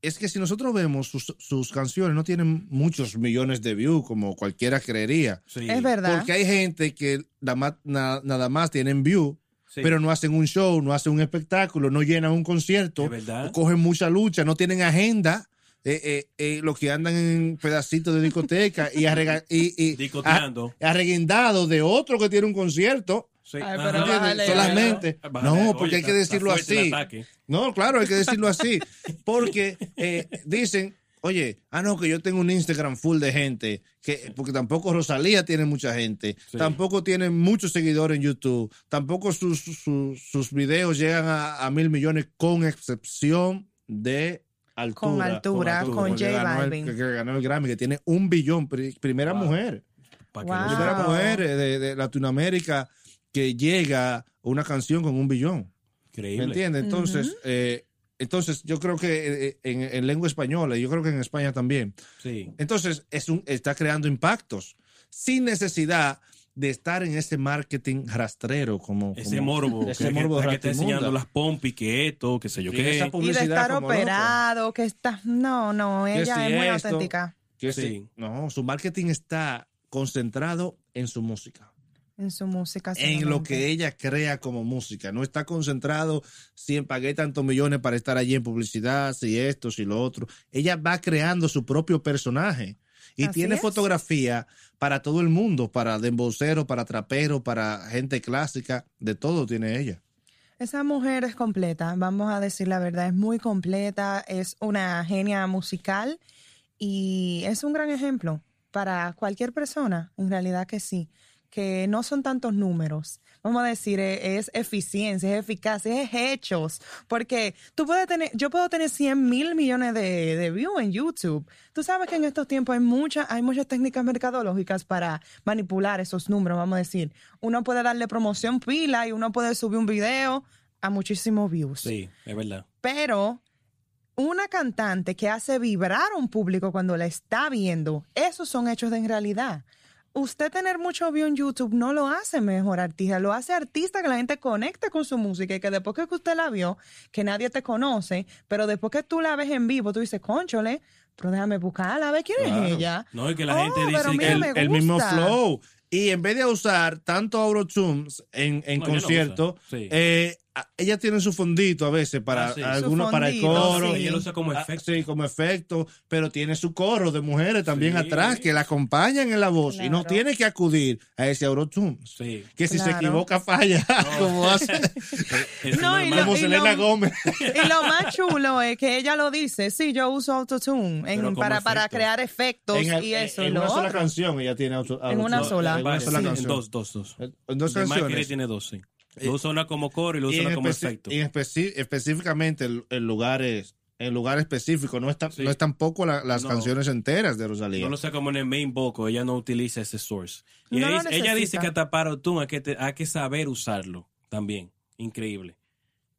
es que si nosotros vemos sus, sus canciones no tienen muchos millones de views como cualquiera creería.
Sí,
Es verdad.
Porque hay gente que nada más, na- nada más tienen view,
sí.
pero no hacen un show, no hacen un espectáculo, no llenan un concierto, cogen mucha lucha, no tienen agenda. Eh, eh, eh, los que andan en pedacitos de discoteca y, arrega- y, y arreguindados de otro que tiene un concierto.
Sí.
Ay,
Ajá.
pero
¿entiendes?
bájale,
Solamente.
Bájale.
No,
Oye,
porque hay que decirlo así. No, claro, hay que decirlo así. Porque eh, dicen, oye, ah, no, que yo tengo un Instagram full de gente, que, porque tampoco Rosalía tiene mucha gente,
Sí.
tampoco tiene muchos seguidores en YouTube, tampoco sus, sus, sus videos llegan a, a mil millones, con excepción de altura.
Con altura, con
que
J
ganó el-
Balvin.
que, que ganó el Grammy, que tiene un billón, pri- primera
Wow.
mujer
Wow.
primera mujer de, de Latinoamérica que llega a una canción con un billón.
Increíble.
¿Me entiendes? Entonces, eh, entonces yo creo que eh, en, en lengua española, y yo creo que en España también.
Sí.
Entonces, es un, está creando impactos sin necesidad de estar en ese marketing rastrero como...
Ese
como-
morbo.
ese
que,
morbo
que, que está enseñando las pompis, que esto, que sé yo qué.
esa
Y de
publicidad
estar
como
operado, que está... No, no, ella
si
es muy
esto,
auténtica.
Que
Sí.
sí. No, su marketing está concentrado en su música.
En su música.
en lo que ella crea como música. No está concentrado si pagué tantos millones para estar allí en publicidad, si esto, si lo otro. Ella va creando su propio personaje. Y
Así
tiene
es.
fotografía para todo el mundo, para dembocero, para trapero, para gente clásica, de todo tiene ella.
Esa mujer es completa, vamos a decir la verdad, es muy completa, es una genia musical y es un gran ejemplo para cualquier persona, en realidad que sí, que no son tantos números. Vamos a decir, eh, es eficiencia, es eficacia, es hechos, porque tú puedes tener, yo puedo tener 100 mil millones de, de views en YouTube. Tú sabes que en estos tiempos hay muchas, hay muchas técnicas mercadológicas para manipular esos números, vamos a decir. Uno puede darle promoción pila y uno puede subir un video a muchísimos views.
Sí, es verdad.
Pero una cantante que hace vibrar a un público cuando la está viendo, esos son hechos de en realidad. Usted tener mucho view en YouTube no lo hace mejor artista, lo hace artista que la gente conecte con su música y que después que usted la vio, que nadie te conoce, pero después que tú la ves en vivo, tú dices, conchole, pero déjame buscarla, a ver quién
Claro.
es ella.
No, y que la
Oh,
gente
pero
dice
mira,
que
el, el mismo flow. Y en vez de usar tanto autotunes en, en
No, ella no
concierto,
sí.
eh, ella tiene su fondito a veces para
Ah, sí.
algunos para el coro.
sí.
Ella lo usa como
Ah,
efecto.
sí, como efecto, pero tiene su coro de mujeres también
Sí.
atrás que la acompañan en la voz y no tiene que acudir a ese autotune.
Sí.
Que si se equivoca falla, como hace
No, y lo-
como Selena
lo-
Gómez.
Y lo más chulo es que ella lo dice, sí, yo uso autotune en- para, para crear efectos
en,
y eso.
en
y lo
una sola
otro.
canción ella tiene auto-
En una
autotune.
sola.
En una sola canción.
En dos, dos, dos.
En dos canciones.
tiene dos, sí.
Eh,
Lo usa una como coro y lo usa como efecto.
y específicamente en, en lugares en lugares específicos no es, tan-
Sí.
no es tampoco la- las
No.
canciones enteras de Rosalía
No lo sé como en el main vocal, ella no utiliza ese source. Y
No
ella,
lo
dice- ella dice
necesita.
que hasta para tú hay que, te- hay que saber usarlo también. Increíble.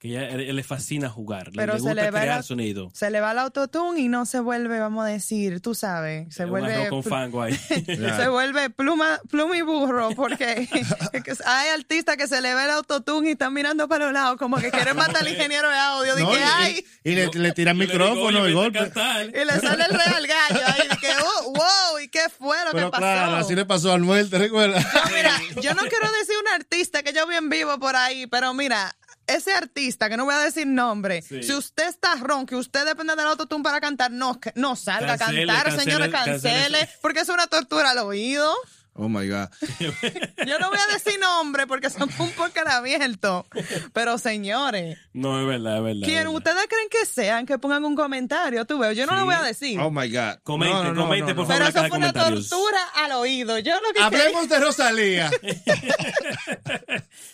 Que ella eh, le fascina jugar, le-
Pero
le,
se
gusta
le va
crear
la-
sonido.
Se le va el autotune y no se vuelve, vamos a decir, tú sabes, se
Un
vuelve
arroz con
pl-
fango ahí.
se vuelve pluma, pluma y burro, porque que hay artistas que se le ve el autotune y están mirando para los lados como que quieren matar al ingeniero de audio.
No,
Dije,
y-
ay,
y, y le, le tiran
Yo
micrófono
"Oye,
y golpe
cantar".
y le sale el real gallo ahí. Dije, oh, wow, ¿y qué fue lo
pero
que pasó?
claro así le pasó al Anuel ¿te recuerdas?
No, mira, yo no quiero decir un artista que yo vi en vivo por ahí, pero mira, ese artista, que no voy a decir nombre,
Sí.
si usted está ron, que usted depende del autotune para cantar, no, que- no salga
Cancele,
a cantar,
cancele,
señores,
cancele.
cancele, porque es una tortura al oído.
Oh my god
Yo no voy a decir nombre porque son un poco abierto, pero señores,
No, es verdad, es verdad.
¿quién
es verdad.
ustedes creen que sean? Que pongan un comentario, tú ves, yo no
Sí.
lo voy a decir.
oh my god
Comente,
No, no, no,
comente,
no,
por
no.
favor.
pero eso fue una tortura al oído. Yo lo que
hablemos de Rosalía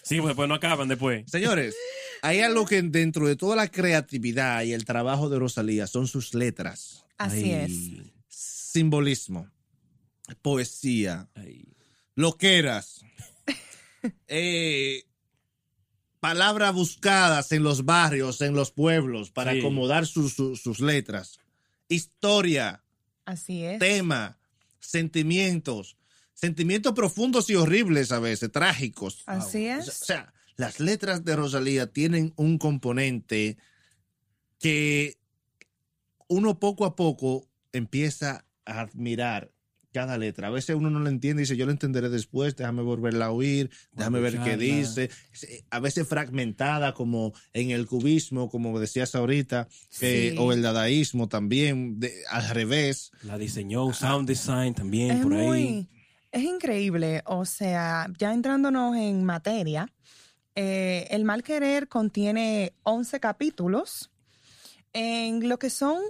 Sí, pues después no acaban después.
señores hay algo que dentro de toda la creatividad y el trabajo de Rosalía son sus letras
Así es.
Simbolismo poesía
ay.
loqueras, eh, palabras buscadas en los barrios, en los pueblos, para
Sí.
acomodar sus- letras, historia,
Así es.
tema, sentimientos, sentimientos profundos y horribles a veces, trágicos.
Así
O
es.
sea, las letras de Rosalía tienen un componente que uno poco a poco empieza a admirar cada letra. A veces uno no lo entiende y dice, yo lo entenderé después, déjame volverla a oír, déjame ver qué dice. A veces fragmentada como en el cubismo, como decías ahorita, eh, o el dadaísmo también, de- al revés.
La diseñó, sound design también,
Es
por ahí.
muy, es increíble, o sea, ya entrándonos en materia, eh, El Mal Querer contiene 11 capítulos. En lo que son,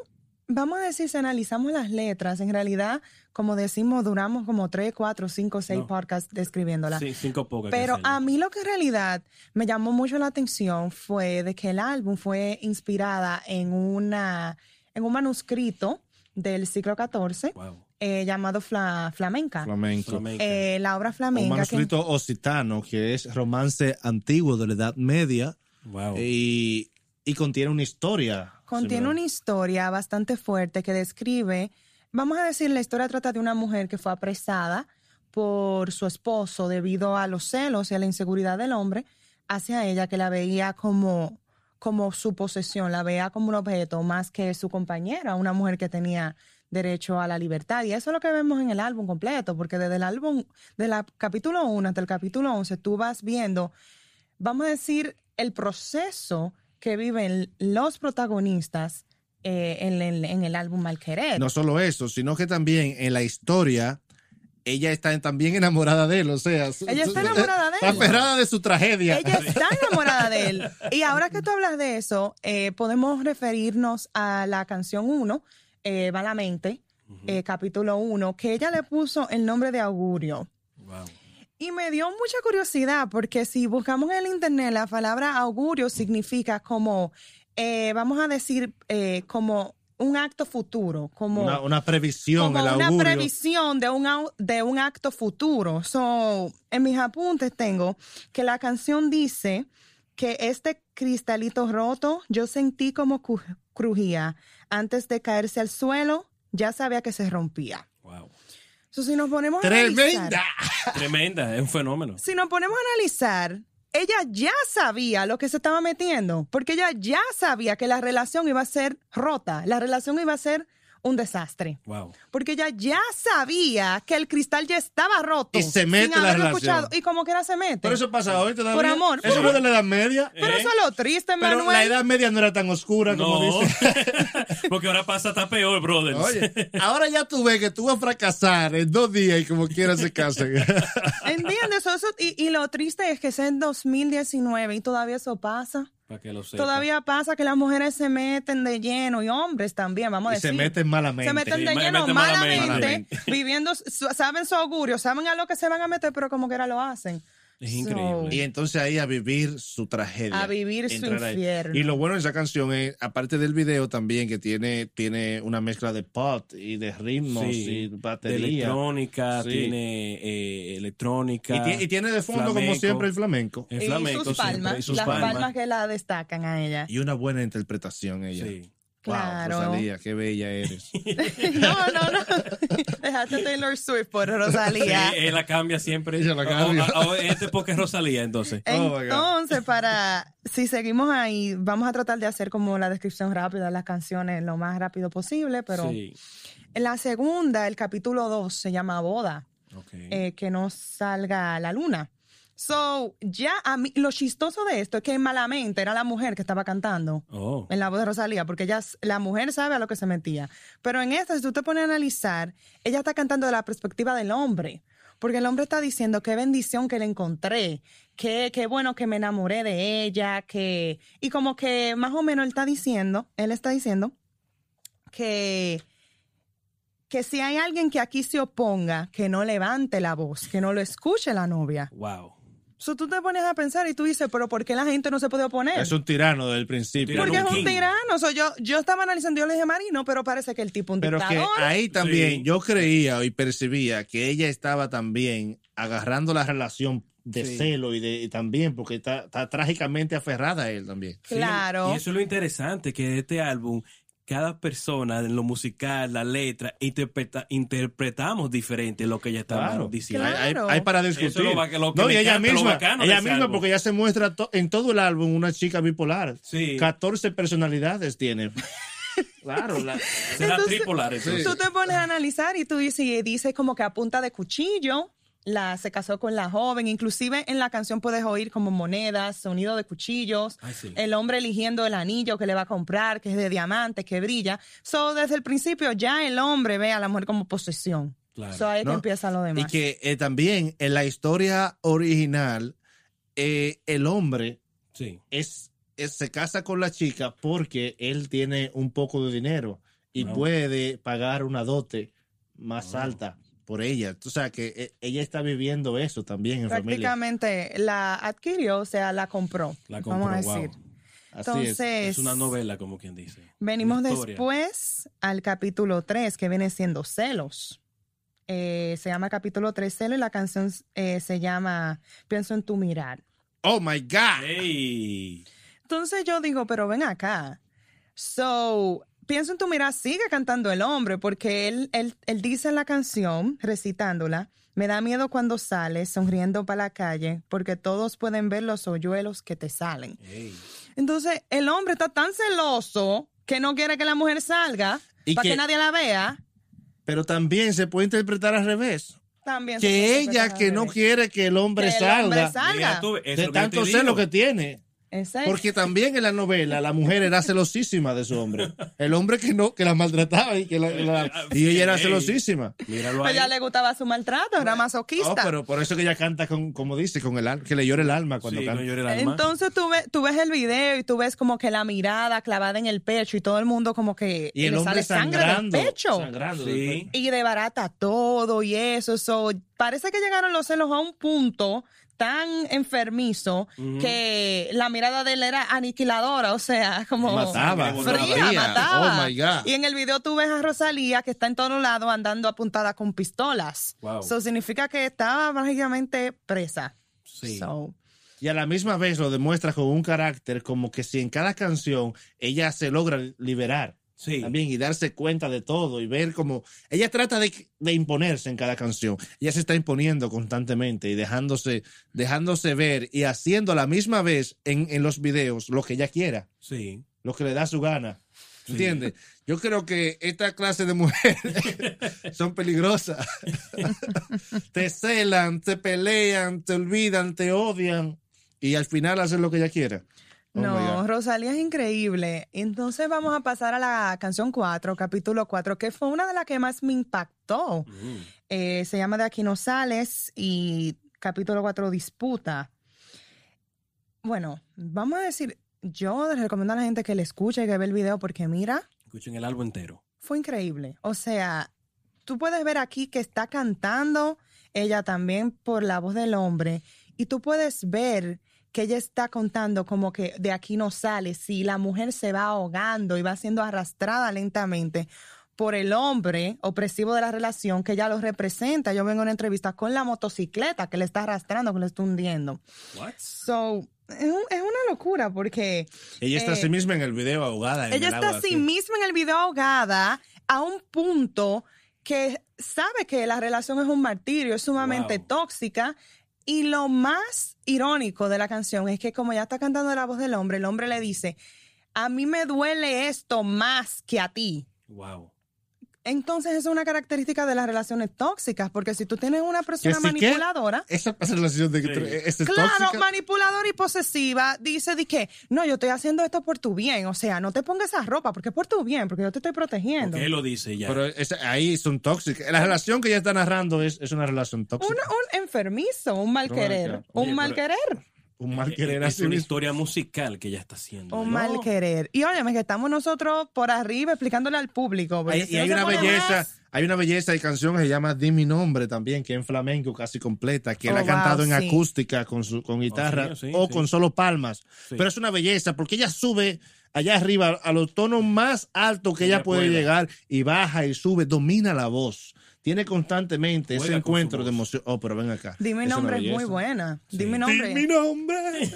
vamos a decir, si analizamos las letras, en realidad, como decimos, duramos como 3, 4, 5, 6
No.
podcasts describiéndola.
Sí, cinco pocas. que
Pero a mí lo que en realidad me llamó mucho la atención fue de que el álbum fue inspirada en una en un manuscrito del siglo XIV
Wow.
eh, llamado Fla- Flamenca.
Flamenco.
Flamenca.
Eh, la obra
Un
flamenca. que-
manuscrito occitano, que es romance antiguo de la Edad Media
wow.
y, y contiene una historia.
Contiene
similar.
una historia bastante fuerte que describe, vamos a decir, la historia trata de una mujer que fue apresada por su esposo debido a los celos y a la inseguridad del hombre hacia ella, que la veía como, como su posesión, la veía como un objeto más que su compañera, una mujer que tenía derecho a la libertad. Y eso es lo que vemos en el álbum completo, porque desde el álbum, de la capítulo 1 hasta el capítulo 11, tú vas viendo, vamos a decir, el proceso que viven los protagonistas eh, en, el, en el álbum Malquerer.
No solo eso, sino que también en la historia ella está también enamorada de él, o sea,
ella está enamorada de él.
Está aferrada de su tragedia.
Ella está enamorada de él. Y ahora que tú hablas de eso, eh, podemos referirnos a la canción 1, eh, Malamente, eh, capítulo 1, que ella le puso el nombre de Augurio.
Wow.
Y me dio mucha curiosidad porque si buscamos en el internet, la palabra augurio significa como, eh, vamos a decir, eh, como un acto futuro, como
una, una previsión,
como
el
una previsión de un, de un acto futuro. So, en mis apuntes tengo que la canción dice que este cristalito roto, yo sentí como crujía. Antes de caerse al suelo, ya sabía que se rompía.
Wow.
So, si nos ponemos a analizar-
Tremenda.
Tremenda, es un fenómeno.
si nos ponemos a analizar, ella ya sabía lo que se estaba metiendo, porque ella ya sabía que la relación iba a ser rota, la relación iba a ser un desastre.
Wow.
Porque ella ya sabía que el cristal ya estaba roto.
Y se mete
sin
la relación.
escuchado. Y como que era se mete.
Pero eso pasa hoy todavía.
Por amor.
Eso es de la Edad Media.
Pero
¿Eh?
eso es lo triste,
Pero
Manuel.
la Edad Media no era tan oscura como
No,
dice.
porque ahora pasa hasta peor, brothers.
Oye, ahora ya tú ves que tú vas a fracasar en dos días y como quieras se casen.
¿Entiendes? Eso, y, y lo triste es que es en 2019 y todavía eso pasa.
Para que lo sepa.
Todavía pasa que las mujeres se meten de lleno y hombres también, vamos a
y
decir.
se meten malamente.
Se meten
Sí,
de
me-
lleno
meten
malamente,
malamente.
viviendo, su- saben su augurio, saben a lo que se van a meter, pero como que ahora lo hacen.
Es
So,
increíble.
Y entonces ahí a vivir su tragedia.
A vivir su
ahí.
infierno.
Y lo bueno de esa canción es, aparte del video también, que tiene, tiene una mezcla de pop y de ritmos
Sí,
y
de
batería.
electrónica,
Sí.
tiene eh, electrónica.
Y, ti- y tiene de fondo, como siempre, el flamenco.
El
y
flamenco
sus palmas,
y sus
las
palmas.
palmas. que la destacan a ella.
Y una buena interpretación ella.
Sí.
Claro.
Wow, Rosalía, qué bella eres.
no, no, no. Dejaste Taylor Swift por Rosalía.
Sí, él la cambia siempre.
Ella la cambia.
O- o- o- este porque es Rosalía, entonces.
Oh.
Entonces, para, si seguimos ahí, vamos a tratar de hacer como la descripción rápida de las canciones lo más rápido posible, pero
Sí.
en la segunda, el capítulo 2 se llama Boda.
Ok.
eh, que no salga la luna. So, ya a mí, lo chistoso de esto es que malamente era la mujer que estaba cantando
oh.
en la voz de Rosalía, porque ella, la mujer sabe a lo que se metía. Pero en esta, si tú te pones a analizar, ella está cantando de la perspectiva del hombre. Porque el hombre está diciendo qué bendición que le encontré, qué, qué bueno que me enamoré de ella, que. Y como que más o menos él está diciendo, él está diciendo que que si hay alguien que aquí se oponga, que no levante la voz, que no lo escuche la novia.
Wow.
So, tú te pones a pensar y tú dices, pero ¿por qué la gente no se puede oponer?
es un tirano desde el principio.
Porque es un
king.
tirano. So, yo, yo estaba analizando, yo le dije Marino, pero parece que el tipo un
Pero que
dictador.
ahí también
Sí.
yo creía y percibía que ella estaba también agarrando la relación de
Sí.
celo y de y también porque está, está trágicamente aferrada a él también.
Sí,
Claro.
y eso es lo interesante, que de este álbum, cada persona en lo musical, la letra, interpreta, interpretamos diferente lo que ella está
Claro.
diciendo.
Claro.
Hay, para discutir.
Eso es lo ba- lo que
no, y ella misma, ella misma porque ya se muestra to- en todo el álbum una chica bipolar.
Sí.
14 personalidades tiene. claro, la-
Será
Entonces,
tripolar.
Tú te pones a analizar y tú dices, y dices como que a punta de cuchillo, la, se casó con la joven. Inclusive en la canción puedes oír como monedas, sonido de cuchillos,
Ay, sí.
el hombre eligiendo el anillo que le va a comprar, que es de diamante, que brilla. So, desde el principio ya el hombre ve a la mujer como posesión.
Claro.
So, ahí
¿no?
que empieza lo
Y
demás.
que eh, también en la historia original, eh, el hombre
Sí.
es, es- se casa con la chica porque él tiene un poco de dinero y puede pagar una dote más alta por ella. O sea que eh, ella está viviendo eso también en familia.
Prácticamente la adquirió, o sea, la compró.
La compró,
vamos a
wow.
decir.
Así
Entonces,
Es una novela, como quien dice.
Venimos después al capítulo 3, que viene siendo celos. Eh, se llama capítulo 3 celos y la canción eh, se llama Pienso en tu mirar.
es. Oh my God.
¡Ey!
Entonces yo digo, pero ven acá. So, Pienso en tu mirar sigue cantando el hombre porque él, él, él dice en la canción, recitándola, me da miedo cuando sales sonriendo para la calle porque todos pueden ver los hoyuelos que te salen.
¡Ey!
Entonces, el hombre está tan celoso que no quiere que la mujer salga
Y
para que,
que-
nadie la vea.
Pero también se puede interpretar al revés.
También
Que ella que no quiere que el hombre
Que el
salga
hombre salga.
Mira tú, eso
de tanto celo que tiene.
Exacto.
Porque también en la novela la mujer era celosísima de su hombre. El hombre que no, que la maltrataba y que la, la- y ella era celosísima.
Míralo
A
ahí.
ella le gustaba su maltrato, era masoquista.
Oh, pero por eso que ella canta con, como dice, con el alma, que le llora el alma cuando
Sí,
canta.
no llore el alma.
Entonces tú ves, tú ves el video y tú ves como que la mirada clavada en el pecho y todo el mundo como que
y el
le
hombre
sale sangre
sangrando.
del pecho.
sangrando del
Sí.
pecho.
Y debarata todo y eso. so, parece que llegaron los celos a un punto tan enfermizo que la mirada de él era aniquiladora, o sea, como
Mataba,
fría,
mataba. Oh, my God.
Y en el video tú ves a Rosalía que está en todos lados andando apuntada con pistolas.
Wow.
Eso significa que estaba mágicamente presa.
Sí.
So,
Y a la misma vez lo demuestra con un carácter como que si en cada canción ella se logra liberar
Sí.
también y darse cuenta de todo y ver como ella trata de, de imponerse en cada canción. Ella se está imponiendo constantemente y dejándose, dejándose ver y haciendo a la misma vez en, en los videos lo que ella quiera,
Sí.
lo que le da su gana.
Sí.
¿Entiendes? Yo creo que esta clase de mujeres son peligrosas. te celan, te pelean, te olvidan, te odian y al final hacen lo que ella quiera. Oh
no. Rosalía es increíble. Entonces vamos a pasar a la canción 4, capítulo 4, que fue una de las que más me impactó.
Mm.
Eh, se llama De aquí no sales y capítulo 4 disputa. Bueno, vamos a decir, yo les recomiendo a la gente que le escuche y que vea el video porque mira,
Escuchen el álbum entero.
fue increíble. O sea, tú puedes ver aquí que está cantando ella también por la voz del hombre y tú puedes ver que ella está contando como que de aquí no sale, si la mujer se va ahogando y va siendo arrastrada lentamente por el hombre opresivo de la relación que ella lo representa. Yo vengo a una entrevista con la motocicleta que le está arrastrando, que le está hundiendo.
What?
So, es, un- es una locura porque
Ella está
Eh,
así misma en el video ahogada. en
ella
el
está
agua,
a sí misma en el video ahogada a un punto que sabe que la relación es un martirio, es sumamente
Wow.
tóxica. Y lo más irónico de la canción es que como ya está cantando la voz del hombre, el hombre le dice, a mí me duele esto más que a ti.
Wow.
Entonces es una característica de las relaciones tóxicas, porque si tú tienes una persona
sí
manipuladora,
Esa relación de que
Sí.
tú- esa es
Claro,
tóxica.
manipuladora y posesiva dice de que no, yo estoy haciendo esto por tu bien, o sea, no te pongas esa ropa porque es por tu bien, porque yo te estoy protegiendo.
Porque él lo dice ya.
Pero esa- ahí son tóxicas. La relación que ella está narrando es, es una relación tóxica.
Un, un enfermizo, un mal
No,
querer, un mal
pero-
querer,
Un mal querer
es una historia musical que ella está haciendo.
un
¿no?
mal querer. Y óyeme que estamos nosotros por arriba explicándole al público.
Hay-
si
y
no
hay una belleza,
más-
hay una belleza de canción que se llama Di mi nombre también, que es en flamenco casi completa, que él
Oh,
ha cantado en
sí.
acústica con su con guitarra
sí, sí,
o
sí.
con solo palmas.
Sí.
Pero es una belleza porque ella sube allá arriba a los tonos más altos que ella,
Ella
puede
puede.
llegar y baja y sube, domina la voz. Tiene constantemente ese
Juega
encuentro de emoción. Oh, pero ven acá.
Di mi
Es
nombre es muy buena. Di mi
Di
nombre.
mi nombre.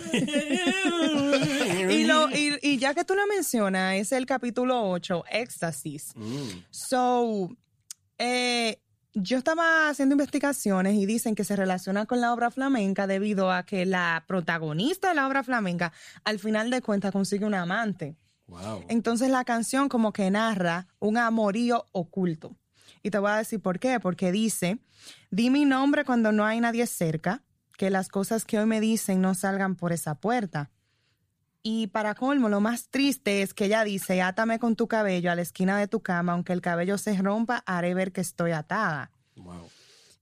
Y, lo, y, y ya que tú lo mencionas, es el capítulo 8, Éxtasis.
Mm.
So, eh, yo estaba haciendo investigaciones y dicen que se relaciona con la obra flamenca debido a que la protagonista de la obra flamenca al final de cuentas consigue un amante.
Wow.
Entonces la canción como que narra un amorío oculto. Y te voy a decir por qué. Porque dice, di mi nombre cuando no hay nadie cerca, que las cosas que hoy me dicen no salgan por esa puerta. Y para colmo, lo más triste es que ella dice, átame con tu cabello a la esquina de tu cama, aunque el cabello se rompa, haré ver que estoy atada.
Wow.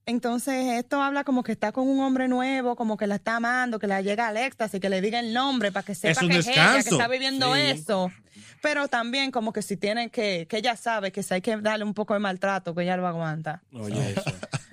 Entonces, esto habla como que está con un hombre nuevo, como que la está amando, que la llega al éxtasis, que le diga el nombre para que sepa
un
que es ella, que está viviendo
Sí.
eso. Pero también como que si tiene que, que ella sabe que si hay que darle un poco de maltrato, que ella lo aguanta.
Oye, eso.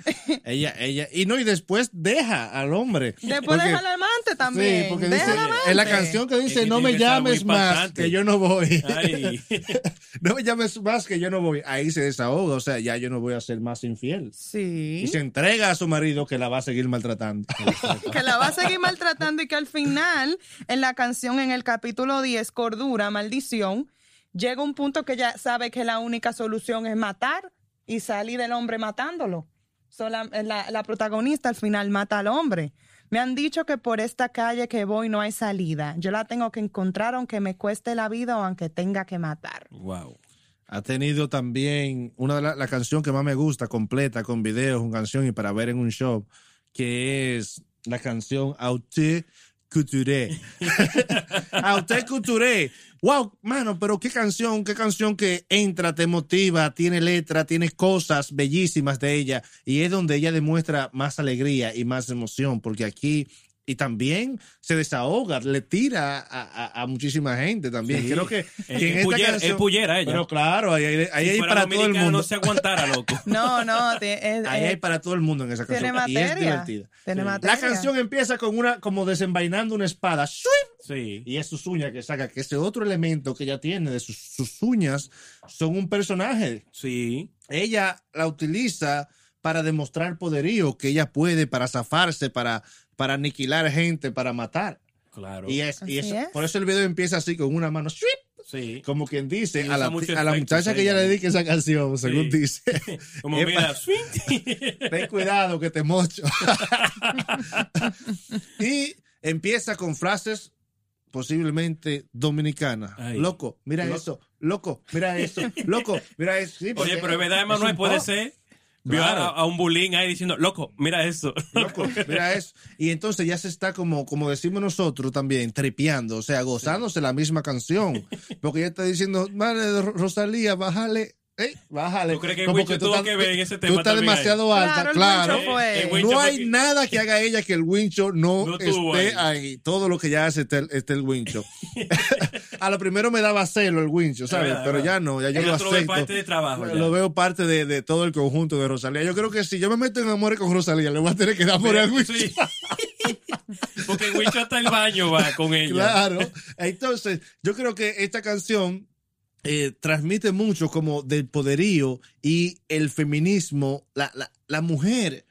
ella, ella, y no, y después deja al hombre.
Después
Porque-
deja al amante también.
Sí, porque
deja
dice, en la canción que dice,
Es que
no me llames más, que yo no voy. No me llames más, que yo no voy. Ahí se desahoga, o sea, ya yo no voy a ser más infiel.
Sí.
Y se entrega a su marido que la va a seguir maltratando.
que la va a seguir maltratando y que al final, en la canción, en el capítulo 10, Cordura, Maldición, llega un punto que ya sabe que la única solución es matar y salir del hombre matándolo. So, la, la- la protagonista al final mata al hombre. Me han dicho que por esta calle que voy no hay salida. Yo la tengo que encontrar aunque me cueste la vida o aunque tenga que matar.
Wow.
Ha tenido también una de las la canción que más me gusta, completa, con videos, una canción y para ver en un show, que es la canción Aute Couture. Aute Couture. Wow, mano, pero qué canción, qué canción que entra, te motiva, tiene letra, tiene cosas bellísimas de ella y es donde ella demuestra más alegría y más emoción, porque aquí y también se desahoga, le tira a, a, a muchísima gente también.
Sí.
Creo que,
Es-
que en esta
pullera-
canción-
es pullera ella.
Pero claro, ahí, ahí, ahí
Si
hay
fuera
para todo el mundo.
no se aguantara, loco.
No, no, te- es-
Ahí
es-
hay para todo el mundo en esa canción.
tiene
y es
materia.
divertida.
Tiene
Sí.
materia.
La canción empieza con una, como desenvainando una espada.
Sí.
Y es sus uñas que saca, que ese otro elemento que ella tiene de sus, sus uñas son un personaje.
Sí.
Ella la utiliza para demostrar poderío que ella puede, para zafarse, para, para aniquilar gente, para matar.
Claro.
Y es, y eso-
es.
por eso el video empieza así con una mano.
Sí.
como quien dice, a la, a la muchacha que ella
ella.
le dedique esa canción, según
Sí.
dice.
Como mira.
Ten cuidado que te mocho. y empieza con frases posiblemente dominicanas.
Ay.
Loco, mira
Lo-
eso. Loco, mira eso. Loco, mira eso. Sí,
Oye, pero es verdad, Emanuel, puede ser. Vio
Claro.
a, a un bulín ahí diciendo, loco, mira eso.
Loco, mira eso. Y entonces ya se está como, como decimos nosotros también, tripeando, o sea, gozándose la misma canción. Porque ella está diciendo, madre Rosalía, bájale, eh, bájale.
¿Tú crees que
tú
tuvo
estás-
que ver en ese
Tú
tema
estás
también ahí?
demasiado alta,
Claro, el
claro.
Wincho fue.
El Wincho
No hay nada que haga ella que el wincho no,
No
esté
ahí.
ahí. Todo lo que ella hace está el, está el wincho. a lo primero me daba celo el wincho, ¿sabes?
verdad,
Pero ya no, ya yo
Ya
lo
tú lo
acepto.
parte de trabajo ya.
Lo veo parte de, de todo el conjunto de Rosalía. Yo creo que si yo me meto en amores con Rosalía, le voy a tener que dar por el wincho.
Sí. Porque el Wincho hasta el baño va con ella.
Claro. Entonces, yo creo que esta canción eh, transmite mucho como del poderío y el feminismo, la, la, la mujer,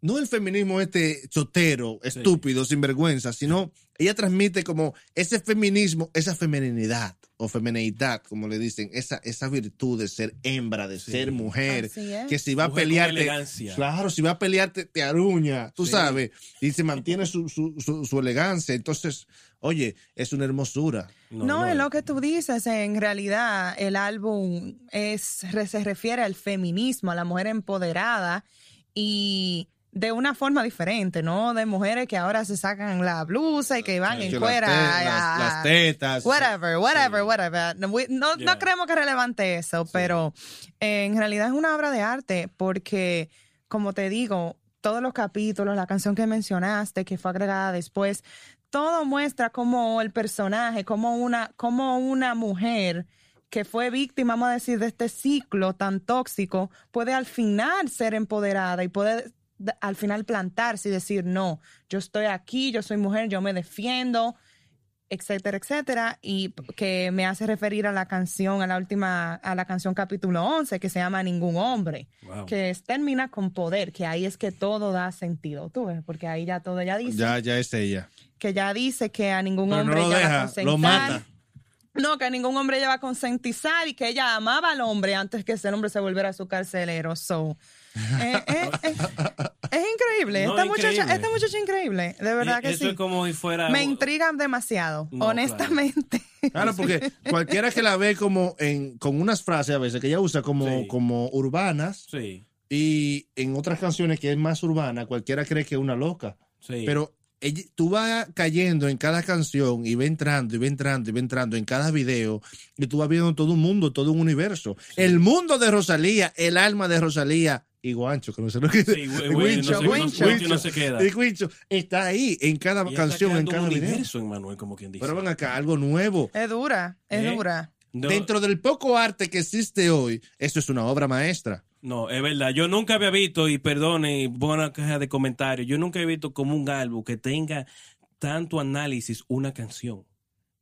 no el feminismo este chotero, estúpido, sinvergüenza, sino ella transmite como ese feminismo, esa femeninidad o femineidad, como le dicen, esa, esa virtud de ser hembra, de
Sí.
ser mujer,
es.
que si va a
Mujer con
pelear,
elegancia.
claro, si va a pelear te, te aruña, tú
Sí.
sabes, y se mantiene su, su, su, su elegancia. Entonces, oye, es una hermosura.
No, es lo que tú dices. En realidad, el álbum es, se refiere al feminismo, a la mujer empoderada y de una forma diferente, ¿no? De mujeres que ahora se sacan la blusa y que van en cuera.
las, te-
a-
las- las tetas.
Whatever, whatever,
Sí.
whatever. No, no, no creemos que es relevante eso, pero eh, en realidad es una obra de arte porque, como te digo, todos los capítulos, la canción que mencionaste, que fue agregada después, todo muestra cómo el personaje, como una, como una mujer que fue víctima, vamos a decir, de este ciclo tan tóxico, puede al final ser empoderada y puede al final plantarse y decir, no, yo estoy aquí, yo soy mujer, yo me defiendo, etcétera, etcétera, y que me hace referir a la canción, a la última, a la canción capítulo 11, que se llama Ningún Hombre,
Wow.
que es- termina con poder, que ahí es que todo da sentido, tú ves, porque ahí ya todo, ya dice,
Ya, ya es ella.
Que ya dice que a ningún
Pero no
hombre ella va a
deja,
consentar.
lo mata.
No, que ningún hombre ella va a consentizar y que ella amaba al hombre antes que ese hombre se volviera su carcelero. So, eh, eh, eh, es increíble.
No,
esta, muchacha, esta muchacha es increíble. De verdad
Y
que
Eso
sí.
es como si fuera.
Me intriga demasiado,
No,
honestamente.
Claro, porque cualquiera que la ve como en, con unas frases a veces que ella usa como,
Sí.
como urbanas
Sí,
y en otras canciones que es más urbana, cualquiera cree que es una loca.
sí.
Pero ella- tú vas cayendo en cada canción y va entrando y va entrando y va entrando en cada video y tú vas viendo todo un mundo, todo un universo. El mundo de Rosalía, el alma de Rosalía y Guancho, que no sé lo que
Sí, güey, no se- no queda.
y Guincho está ahí en cada
Y
canción, en cada
un
video.
universo, Emmanuel, como quien dice.
Pero ven acá, algo nuevo.
es dura, es
¿Eh?
dura.
No,
Dentro del poco arte que existe hoy, eso es una obra maestra.
No, es verdad. Yo nunca había visto, y perdone, y una caja de comentarios, yo nunca he visto como un álbum que tenga tanto análisis una canción.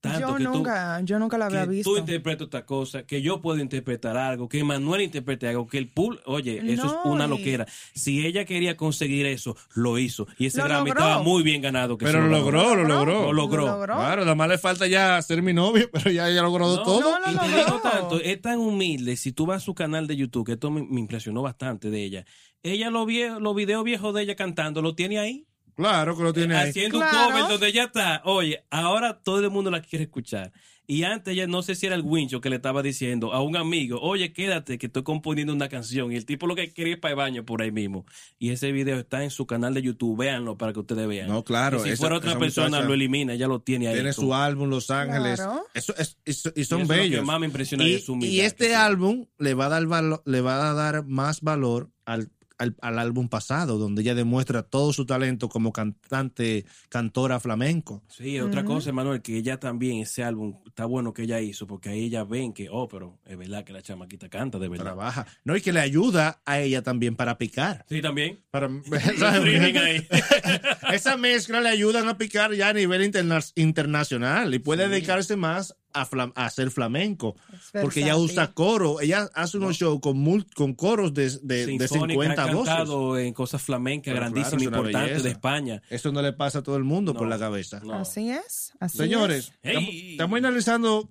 Tanto
Yo
que tú-
nunca, yo nunca la había
que
visto.
tú interpretas otra cosa, que yo puedo interpretar algo, que Manuel interprete algo, que el pool, oye, eso
No,
es una loquera. Si ella quería conseguir eso, lo hizo. Y ese
Lo
Grammy
logró.
estaba muy bien ganado. Que
Pero lo logró, lo logró.
Lo logró.
Claro, nada más le falta ya ser mi novio, pero ya ella logró
No,
todo.
no, no,
y
lo
te
logró.
digo tanto, es tan humilde. Si tú vas a su canal de YouTube, que esto me, me impresionó bastante de ella. Ella, los, vie- los videos viejos de ella cantando, lo tiene ahí.
Claro que lo tiene ahí.
haciendo
Claro.
un cover donde ella está. Oye, ahora todo el mundo la quiere escuchar. Y antes ella no sé si era el Wincho que le estaba diciendo a un amigo, oye, quédate que estoy componiendo una canción. Y el tipo lo que quería ir para el baño por ahí mismo. Y ese video está en su canal de YouTube. Véanlo para que ustedes vean.
No, claro,
si
esa-
fuera otra persona lo elimina, ella lo tiene ahí.
Tiene su álbum Los Ángeles.
Claro.
Eso es, y so- y son
eso es lo que
bellos.
más me impresiona
y,
de su humildad,
y este álbum le va a dar valo- le va a dar más valor al, al, al álbum pasado, donde ella demuestra todo su talento como cantante, cantora flamenco.
Sí, otra cosa, Manuel, que ella también, ese álbum, está bueno que ella hizo, porque ahí ella ven que, oh, pero es verdad que la chamaquita canta, de verdad.
Trabaja. No, y que le ayuda a ella también para picar.
Sí, también.
Para. Esa mezcla le ayudan a picar ya a nivel interna- internacional y puede
Sí.
dedicarse más a, flam- a hacer flamenco. Porque ella usa coro, ella hace unos shows con, con coros de, de, de
Sinfónica,
50
ha
voces.
en cosas flamencas
Pero
grandísimas,
claro,
importantes
belleza.
de España.
Eso no le pasa a todo el mundo
No,
por la cabeza.
no.
Así es. Así
Señores,
es.
Hey.
estamos, estamos analizando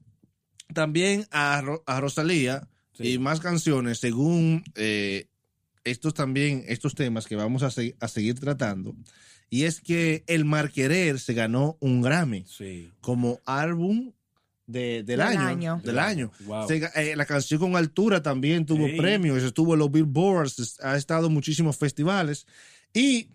también a, Ro- a Rosalía
Sí.
y más canciones según eh, estos también, estos temas que vamos a, se- a seguir tratando. Y es que El Marquerer se ganó un Grammy
Sí.
como álbum de- del,
Del
año,
año.
Del año.
Wow.
Se eh, la canción con altura también tuvo
Sí.
premios, estuvo en los Billboards, ha estado en muchísimos festivales. Y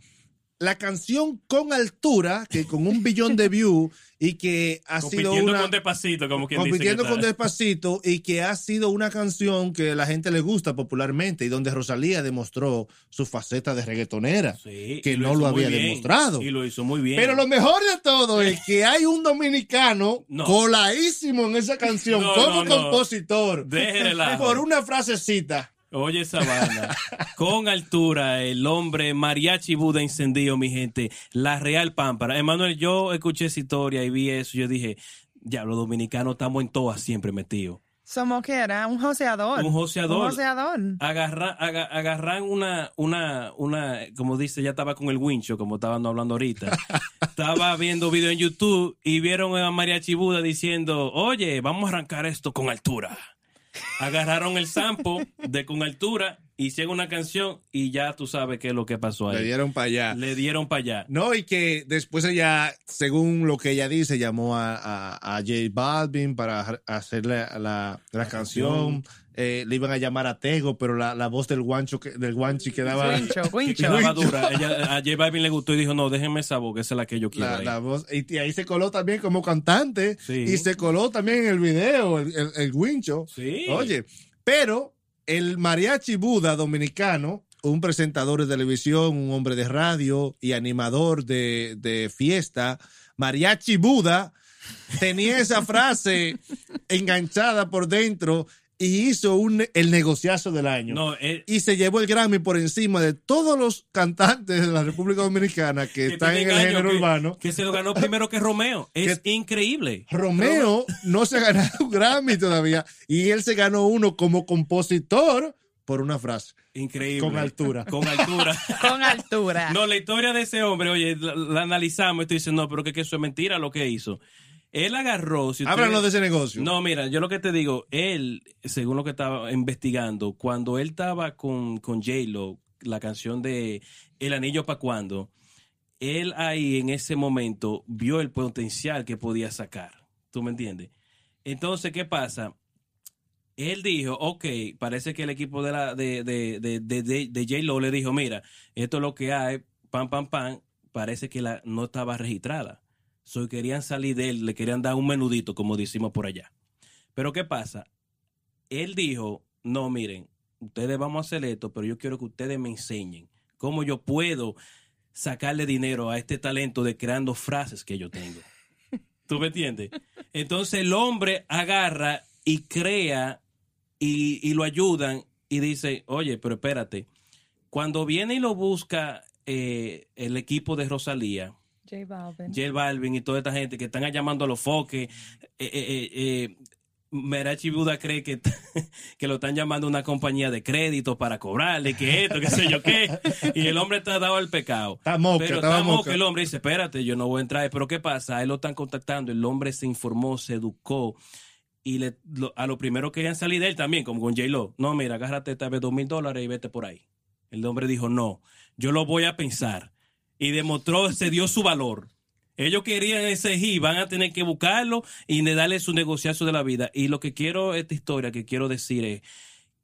la canción con altura, que con un billón de views y que ha sido
Compitiendo
una...
con Despacito, como quien
compitiendo
dice
con. Despacito y que ha sido una canción que la gente le gusta popularmente y donde Rosalía demostró su faceta de reggaetonera.
Sí,
que no lo había
bien.
demostrado.
Y lo hizo muy bien.
Pero lo mejor de todo es que hay un dominicano
No.
coladísimo en esa canción
No,
como
no,
compositor. Por una frasecita.
Oye, Sabana, con altura, el hombre mariachi Buda encendido, mi gente, la real pámpara. Emanuel, yo escuché esa historia y vi eso. Yo dije, ya, los dominicanos estamos en todas siempre metidos.
Somos que era un joseador.
Un joseador.
Un joseador.
Agarra, aga- agarran una, una, una, como dice, ya estaba con el wincho, como estaban hablando ahorita. estaba viendo video en YouTube y vieron a Mariachi Buda diciendo, oye, vamos a arrancar esto con altura. Agarraron el sampo de con altura, hicieron una canción y ya tú sabes qué es lo que pasó ahí.
Le dieron para allá.
Le dieron para allá.
No, y que después ella, según lo que ella dice, llamó a, a, a J Balvin para hacerle la, la, canción. Eh, le iban a llamar a Tego, pero la, la voz del guancho que, del guanchi quedaba.
Wincho,
Que
wincho.
quedaba dura. Ella- a J Balvin le gustó y dijo, no, déjenme esa voz, que esa es la que yo quiero.
La,
ahí".
la voz, y, y ahí se coló también como cantante
Sí.
y se coló también en el video, el, el, el wincho.
Sí.
Oye, pero el mariachi Buda dominicano, un presentador de televisión, un hombre de radio y animador de, de fiesta, mariachi Buda, tenía esa frase enganchada por dentro y hizo un, el negociazo del año.
No, eh,
Y se llevó el Grammy por encima de todos los cantantes de la República Dominicana que,
que
están en el género
que-
urbano.
Que se lo ganó primero que Romeo. Es increíble.
Romeo no se ha ganado un Grammy todavía y él se ganó uno como compositor por una frase
Increíble.
con altura.
Con altura.
Con altura.
no, la historia de ese hombre, oye, la, la analizamos y tú dices, no, pero que, que eso es mentira lo que hizo. Él agarró. Si
Háblanos de ese negocio.
No, mira, yo lo que te digo, él, según lo que estaba investigando, cuando él estaba con, con J-Lo, la canción de El Anillo pa' cuando, él ahí en ese momento vio el potencial que podía sacar. ¿Tú me entiendes? Entonces, ¿qué pasa? Él dijo, ok, parece que el equipo de, la, de, de, de, de, de- de J-Lo le dijo, mira, esto es lo que hay, pam, pam, pam, parece que la, no estaba registrada. So, querían salir de él, le querían dar un menudito, como decimos por allá. Pero ¿qué pasa? Él dijo, no, miren, ustedes vamos a hacer esto, pero yo quiero que ustedes me enseñen cómo yo puedo sacarle dinero a este talento de creando frases que yo tengo. ¿Tú me entiendes? Entonces el hombre agarra y crea y, y lo ayudan y dice, oye, pero espérate, cuando viene y lo busca eh, el equipo de Rosalía,
J Balvin.
J Balvin y toda esta gente que están llamando a los foques. Eh, eh, eh, eh, Merachi Buda cree que, que lo están llamando a una compañía de crédito para cobrarle, que esto, que sé yo qué. Y el hombre está dado al pecado.
Está moca,
Pero está moca.
moca.
El hombre dice, espérate, yo no voy a entrar. Pero ¿qué pasa? A él lo están contactando. El hombre se informó, se educó. Y le, lo- a lo primero querían salir de él también, como con J-Lo. No, mira, agárrate esta vez dos mil dólares y vete por ahí. El hombre dijo, no, yo lo voy a pensar. Y demostró, se dio su valor. Ellos querían ese hit, van a tener que buscarlo y darle su negociazo de la vida. Y lo que quiero, esta historia que quiero decir es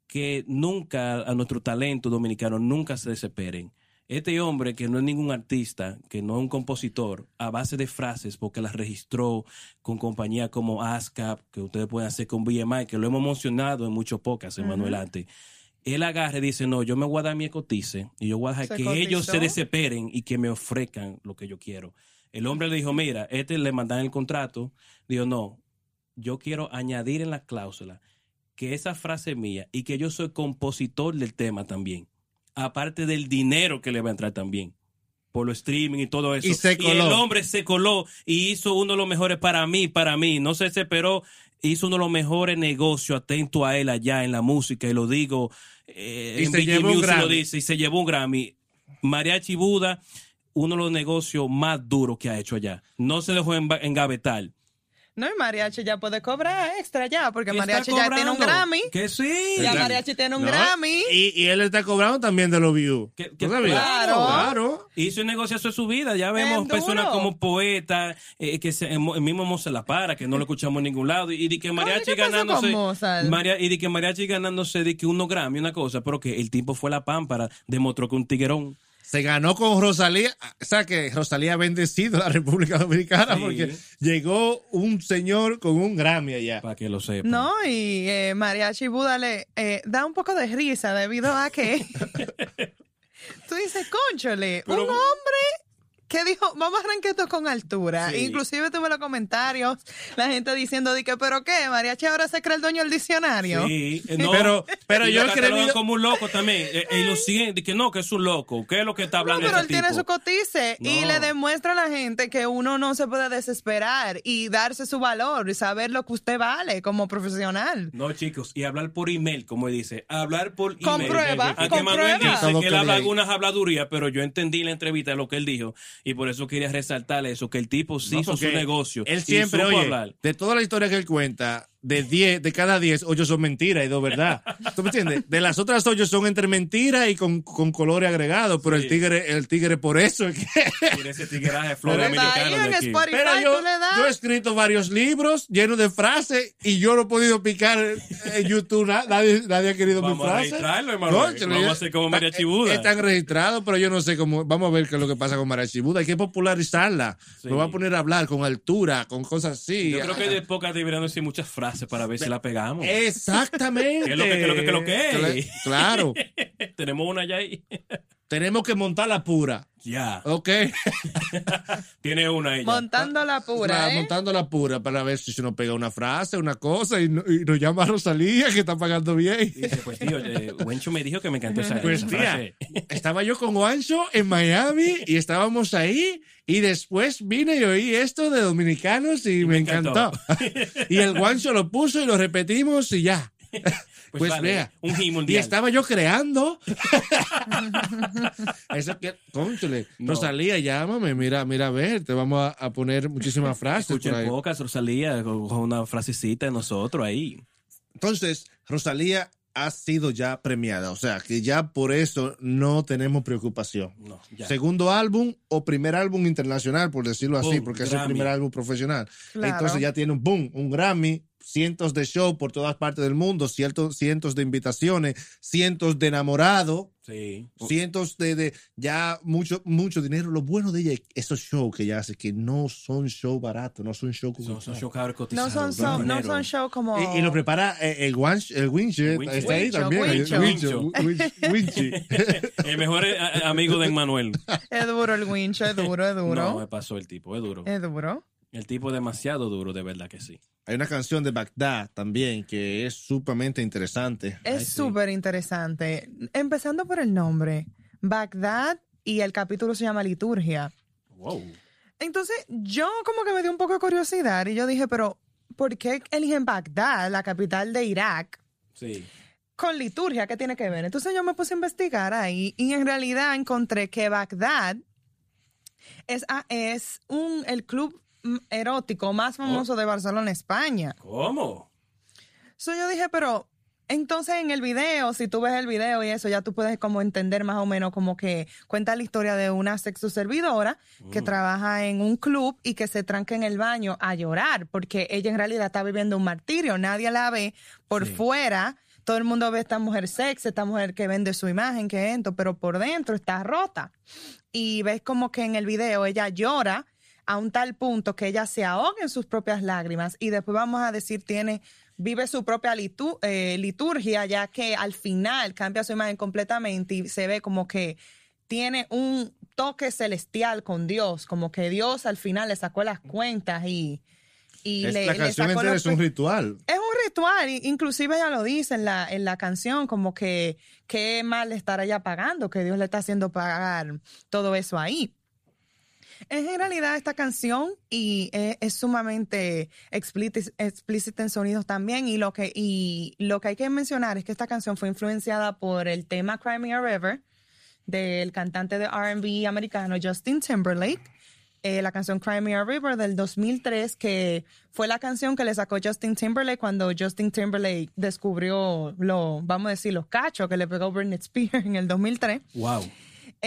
que nunca a nuestro talento dominicano, nunca se desesperen. Este hombre, que no es ningún artista, que no es un compositor, a base de frases, porque las registró con compañías como ASCAP, que ustedes pueden hacer con BMI, que lo hemos mencionado en muchos podcasts, Emanuel, antes. Él agarra y dice, no, yo me voy a dar mi ecotice y yo voy a dejar
¿Se
que
cotizó?
ellos se desesperen y que me ofrezcan lo que yo quiero. El hombre le dijo, mira, este le mandan el contrato. Dijo, no, yo quiero añadir en la cláusula que esa frase es mía y que yo soy compositor del tema también. Aparte del dinero que le va a entrar también. Por lo streaming y todo eso.
Y se
el
coló.
hombre se coló y hizo uno de los mejores para mí, para mí. No se desesperó. Hizo uno de los mejores negocios atento a él allá en la música. Y lo digo, eh,
Y
en BG Music lo dice, y se llevó un Grammy. Mariachi Buda, uno de los negocios más duros que ha hecho allá. No se dejó enga- engavetar.
No, y Mariachi ya puede cobrar extra ya, porque
¿Qué
Mariachi ya tiene un? Grammy.
Que sí.
Ya. Mariachi tiene un
No,
Grammy.
Y, y él está cobrando también de los views.
Que-
¿Tú
que-
sabías?
Claro.
Claro.
Hizo un negocio de su vida. Ya vemos personas como poetas, eh, que se, el mismo Mozart La Para, que no lo escuchamos en ningún lado. Y, de que Mariachi
¿qué pasó
ganándose.
con Mozart?
Maria- y de que Mariachi ganándose de que uno Grammy, una cosa, pero que el tipo fue la pámpara, demostró que un tiguerón.
Se ganó con Rosalía. O sea que Rosalía ha bendecido a la República Dominicana
Sí.
porque llegó un señor con un Grammy allá.
Para que lo sepan.
No, y eh, Mariachi Buda le eh, da un poco de risa debido a que tú dices, conchole,
Pero-
un hombre que dijo, vamos a arrancar esto con altura.
Sí.
Inclusive tuve los comentarios, la gente diciendo, de que, pero qué, Mariachi ahora se cree el dueño del diccionario.
Sí, eh, no.
Pero- pero yo
lo
he creído-
como un loco también. Eh, y lo siguen, de que no, que es un loco. ¿Qué es lo que está
No,
hablando
pero él
este
tiene
tipo?
su cotice y
No.
le demuestra a la gente que uno no se puede desesperar y darse su valor y saber lo que usted vale como profesional.
No, chicos, y hablar por email, como dice, hablar por
Con
email.
prueba,
Aunque
con
Manuel dice que él
que
habla algunas habladurías, pero yo entendí en la entrevista lo que él dijo y por eso quería resaltar eso, que el tipo sí
No,
hizo su negocio.
Él siempre, oye,
hablar.
de toda la historia que él cuenta, de 10, de cada 10, 8 son mentiras y 2 verdad. ¿Tú me entiendes? De las otras 8 son entre mentiras y con, con colores agregados, pero
Sí.
el tigre, el tigre por eso es que...
Mira ese
ahí
americanos
en
de aquí.
Spotify.
Pero yo, yo he escrito varios libros llenos de frases y yo no he podido picar en YouTube. na- Nadie, nadie ha querido
Vamos
mi
a
frase.
registrarlo, Emanuel.
Cónchale,
Vamos a
ya-
hacer como Mariachi Buda.
Están registrados, pero yo no sé cómo. Vamos a ver qué es lo que pasa con Mariachi Buda. Hay que popularizarla.
Sí.
Lo va a poner a hablar con altura, con cosas así.
Yo creo que de pocas deberían decir muchas frases para ver si la pegamos.
Exactamente.
¿Qué es lo que- qué es lo que- qué es lo que es?
Claro.
Tenemos una ya ahí.
Tenemos que montar la pura.
ya.
Ok.
Tiene una ella.
Montando la pura,
La-
¿eh?
Montando la pura para ver si se nos pega una frase, una cosa y, no- y nos llama Rosalía que está pagando bien.
Dice, pues tío, eh, Wencho me dijo que me encantó esa,
Pues
esa
tía,
frase.
estaba yo con Juancho en Miami y estábamos ahí y después vine y oí esto de dominicanos y, me,
me
encantó.
encantó.
y el Juancho lo puso y lo repetimos y ya. Pues,
vale,
vea.
un
Y estaba yo creando. Eso que, cónchale,
No.
Rosalía, llámame, mira, mira, a ver, te vamos a, a poner muchísimas frases ahí.
pocas, Rosalía, con, con una frasecita de nosotros ahí.
Entonces, Rosalía ha sido ya premiada, o sea, que ya por eso no tenemos preocupación.
No, ya.
Segundo álbum o primer álbum internacional, por decirlo así, porque es el primer álbum profesional.
Claro.
Entonces ya tiene un boom, un Grammy, cientos de shows por todas partes del mundo, cientos, cientos de invitaciones, cientos de enamorados,
Sí.
cientos de, de ya mucho, mucho dinero. Lo bueno de ella es esos shows que ella hace, que no son shows baratos, no son shows
Son, son show
No son, son- no son show como...
y, y lo prepara eh, el, el
El Winche.
está ahí
Wincho,
también.
Wincho.
Wincho, Wincho, Winchi.
El mejor eh, amigo de Emmanuel.
Es duro el wincho, es duro, es duro.
No, me pasó el tipo, es duro.
Es duro.
El tipo es demasiado duro, de verdad que sí.
Hay una canción de Bagdad también que es sumamente interesante.
Es súper interesante. Empezando por el nombre. Bagdad y el capítulo se llama Liturgia.
Wow.
Entonces, yo como que me dio un poco de curiosidad y yo dije, pero ¿por qué eligen Bagdad, la capital de Irak,
Sí.
con liturgia? ¿Qué tiene que ver? Entonces yo me puse a investigar ahí y en realidad encontré que Bagdad es, ah, es un, el club erótico más famoso de Barcelona, España.
¿Cómo?
So yo dije, pero Entonces en el video, si tú ves el video y eso, ya tú puedes como entender más o menos como que cuenta la historia de una sexo servidora que trabaja en un club y que se tranca en el baño a llorar porque ella en realidad está viviendo un martirio, nadie la ve por
Sí.
fuera. Todo el mundo ve a esta mujer sexy, esta mujer que vende su imagen, que esto, pero por dentro está rota. Y ves como que en el video ella llora a un tal punto que ella se ahoga en sus propias lágrimas y después vamos a decir tiene vive su propia litu- eh, liturgia ya que al final cambia su imagen completamente y se ve como que tiene un toque celestial con Dios, como que Dios al final le sacó las cuentas y, y
Es-
le,
la
le
canción
sacó
entera
los
es un ritual.
es un ritual, inclusive ella lo dice en la, en la canción, como que qué mal estar ella pagando, que Dios le está haciendo pagar todo eso ahí. En realidad esta canción y es, es sumamente explíci- explícita en sonidos también y lo que y lo que hay que mencionar es que esta canción fue influenciada por el tema Cry Me a River del cantante de R&B americano Justin Timberlake. Eh, la canción Cry Me a River del 2003, que fue la canción que le sacó Justin Timberlake cuando Justin Timberlake descubrió lo, vamos a decir, los cachos que le pegó Britney Spears en el 2003.
Wow.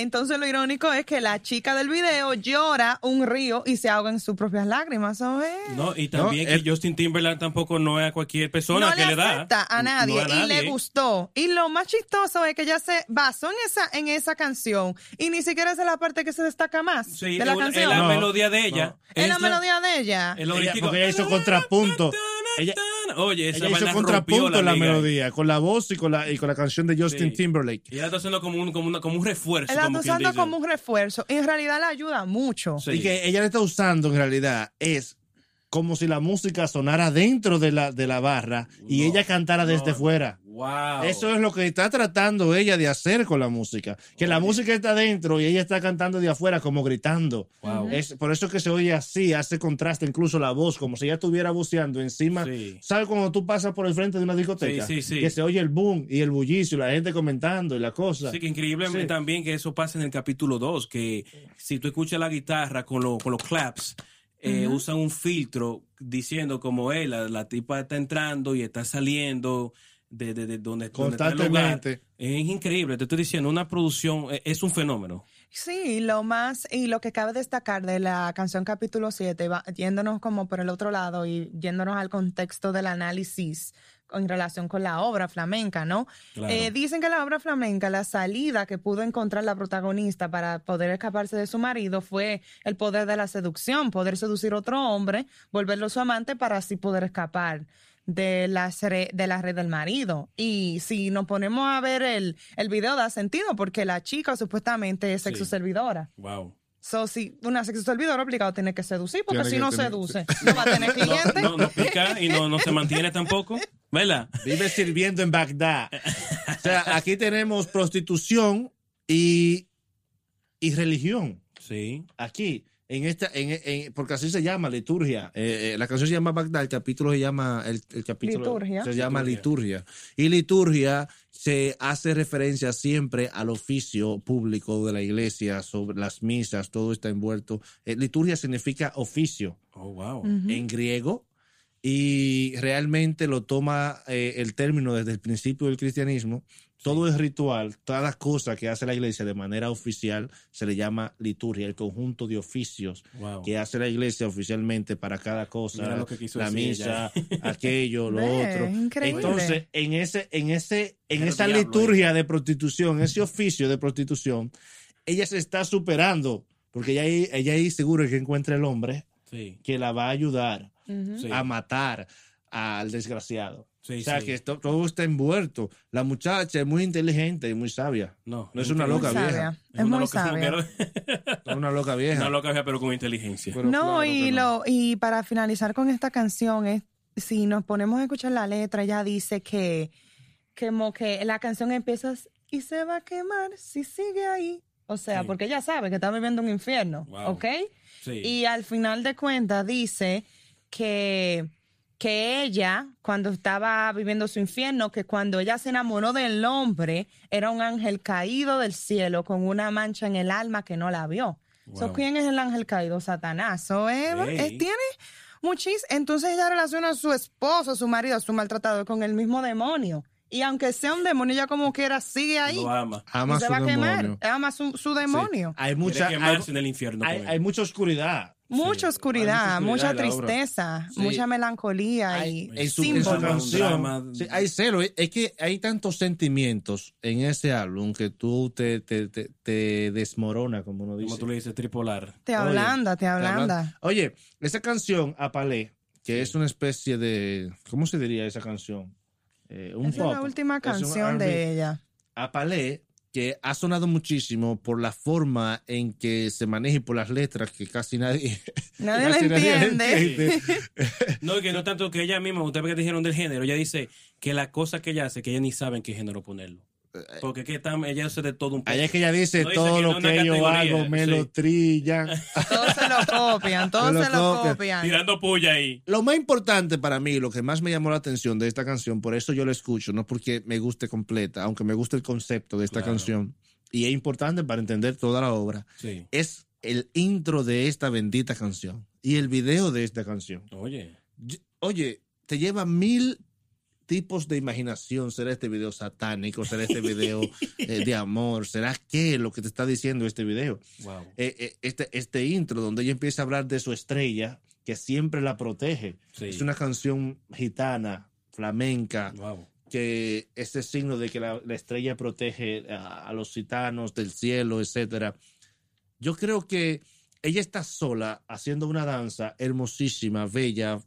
Entonces lo irónico es que la chica del video llora un río y se ahoga en sus propias lágrimas. ¿sabes?
No, y también
No,
que
es-
Justin Timberlake tampoco no es a cualquier persona
no
que
le
le da.
afecta a nadie
No a
y le
nadie.
gustó. Y lo más chistoso es que ella se basó en esa, en esa canción y ni siquiera esa es la parte que se destaca más
Sí,
de la
una- es
canción.
la
No,
melodía de ella.
no.
es la melodía de ella.
el
Ella-
original.
porque ella hizo contrapunto. Ella-
Oye, esa
Ella hizo contrapunto en la
liga.
melodía, con la voz y con la, y con la canción de Justin
Sí.
Timberlake.
Y ella está haciendo como un, como una- como un refuerzo.
La
como
está usando como un refuerzo y en realidad la ayuda mucho.
Sí.
Y que ella le está usando en realidad es como si la música sonara dentro de la, de la barra y
No,
ella cantara desde
no.
fuera.
Wow.
Eso es lo que está tratando ella de hacer con la música. Que la música está dentro y ella está cantando de afuera como gritando.
Wow.
Es por eso que se oye así, hace contraste incluso la voz, como si ella estuviera voceando encima.
Sí.
¿Sabes cuando tú pasas por el frente de una discoteca?
Sí, sí, sí.
Que se oye el boom y el bullicio, la gente comentando y la cosa.
Sí, que increíble
Sí.
también que eso pasa en el capítulo 2, que si tú escuchas la guitarra con, lo- con los claps, eh, usan un filtro diciendo como él, la, la tipa está entrando y está saliendo de, de, de donde, donde está el lugar.
Constantemente.
Es increíble, te estoy diciendo, una producción eh, es un fenómeno.
Sí, lo más y lo que cabe destacar de la canción capítulo 7, va- yéndonos como por el otro lado y yéndonos al contexto del análisis en relación con la obra flamenca, ¿no?
Claro.
Eh, dicen que la obra flamenca, la salida que pudo encontrar la protagonista para poder escaparse de su marido fue el poder de la seducción, poder seducir a otro hombre, volverlo su amante para así poder escapar de la, de la red del marido. Y si nos ponemos a ver el, el video, da sentido porque la chica supuestamente es sexo
Sí.
servidora.
Wow.
So, si una sexo servidora obligado tiene que seducir, porque
Tiene
si no
tener-
seduce, no va a tener clientes.
No, no pica y no, no se mantiene tampoco, ¿verdad?
Vive sirviendo en Bagdad. O sea, aquí tenemos prostitución y, y religión.
Sí.
Aquí, en esta, en, en- porque así se llama liturgia. Eh, eh, la canción se llama Bagdad, el capítulo se llama, el, el capítulo
Liturgia.
se llama
Liturgia.
liturgia. Y liturgia se hace referencia siempre al oficio público de la iglesia, sobre las misas, todo está envuelto. Eh, liturgia significa oficio
Oh, wow.
en griego y realmente lo toma eh, el término desde el principio del cristianismo. Todo es ritual, todas cosa que hace la iglesia de manera oficial se le llama liturgia, el conjunto de oficios
Wow.
que hace la iglesia oficialmente para cada cosa,
Mira lo que quiso
la
decir
misa, aquello, lo
Ve,
otro.
increíble.
Entonces, en ese, en ese, en
El
esa
diablo
liturgia de prostitución, ese oficio de prostitución, ella se está superando, porque ella ahí, ella ahí seguro que encuentra el hombre
Sí.
que la va a ayudar a matar al desgraciado.
Sí,
o sea
sí.
que esto, todo está envuelto. La muchacha es muy inteligente y muy sabia.
No,
No es una loca
Muy
vieja.
sabia. Es
una
muy
loca,
sabia.
Es una loca vieja.
Una loca vieja, pero con inteligencia.
Pero
no,
claro
y
que
lo y para finalizar con esta canción es si nos ponemos a escuchar la letra, ella dice que como que la canción empieza y se va a quemar si sigue ahí. O sea,
Sí.
porque ella sabe que está viviendo un infierno,
Wow.
¿ok?
Sí.
Y al final de cuentas dice que, que ella, cuando estaba viviendo su infierno, que cuando ella se enamoró del hombre, era un ángel caído del cielo con una mancha en el alma que no la vio. So,
Wow.
¿Quién es el ángel caído? Satanás. So, eh,
Ey.
eh, tiene muchis. Entonces ella relaciona a su esposo, a su marido, a su maltratador con el mismo demonio. Y aunque sea un demonio, ella como quiera sigue ahí.
Lo ama.
Ama
y se
su
va a quemar.
demonio.
Ama su, su
Sí.
demonio.
Hay mucha, hay,
quemarse en el infierno.
hay mucha oscuridad.
Mucha oscuridad,
mucha
tristeza,
Sí.
mucha melancolía
Hay,
y
en su, en su
símbolos.
sí, hay celo. Es que hay tantos sentimientos en ese álbum que tú te, te, te, te desmorona, como uno dice.
Como tú le dices, tripolar.
Te ablanda, te ablanda.
Oye, esa canción, Apalé, que es una especie de. ¿Cómo se diría esa canción? Eh, un
es la última canción de ella.
Apalé, que ha sonado muchísimo por la forma en que se maneja y por las letras que casi nadie.
Nadie
casi
la entiende.
entiende.
No, y que no tanto que ella misma, ustedes que dijeron del género, ella dice que la cosa que ella hace, que ella ni sabe en qué género ponerlo. Porque que tan, ella hace de todo un poco.
Allá es que ella dice
No dice
todo
que
lo que yo
categoría,
hago me
sí.
lo trillan.
Todos se lo copian, todos
Se lo
se lo
copian.
copian.
Tirando puya ahí.
Lo más importante para mí, lo que más me llamó la atención de esta canción, por eso yo la escucho, no porque me guste completa, aunque me guste el concepto de esta
Claro.
canción, y es importante para entender toda la obra,
Sí.
es el intro de esta bendita canción y el video de esta canción.
Oye.
Oye, te lleva mil tipos de imaginación. ¿Será este video satánico? ¿Será este video eh, de amor? ¿Será qué lo que te está diciendo este video?
Wow.
Eh, eh, este, este intro donde ella empieza a hablar de su estrella que siempre la protege.
Sí.
Es una canción gitana, flamenca,
Wow.
que este signo de que la, la estrella protege a, a los gitanos del cielo, etcétera. Yo creo que ella está sola haciendo una danza hermosísima, bella,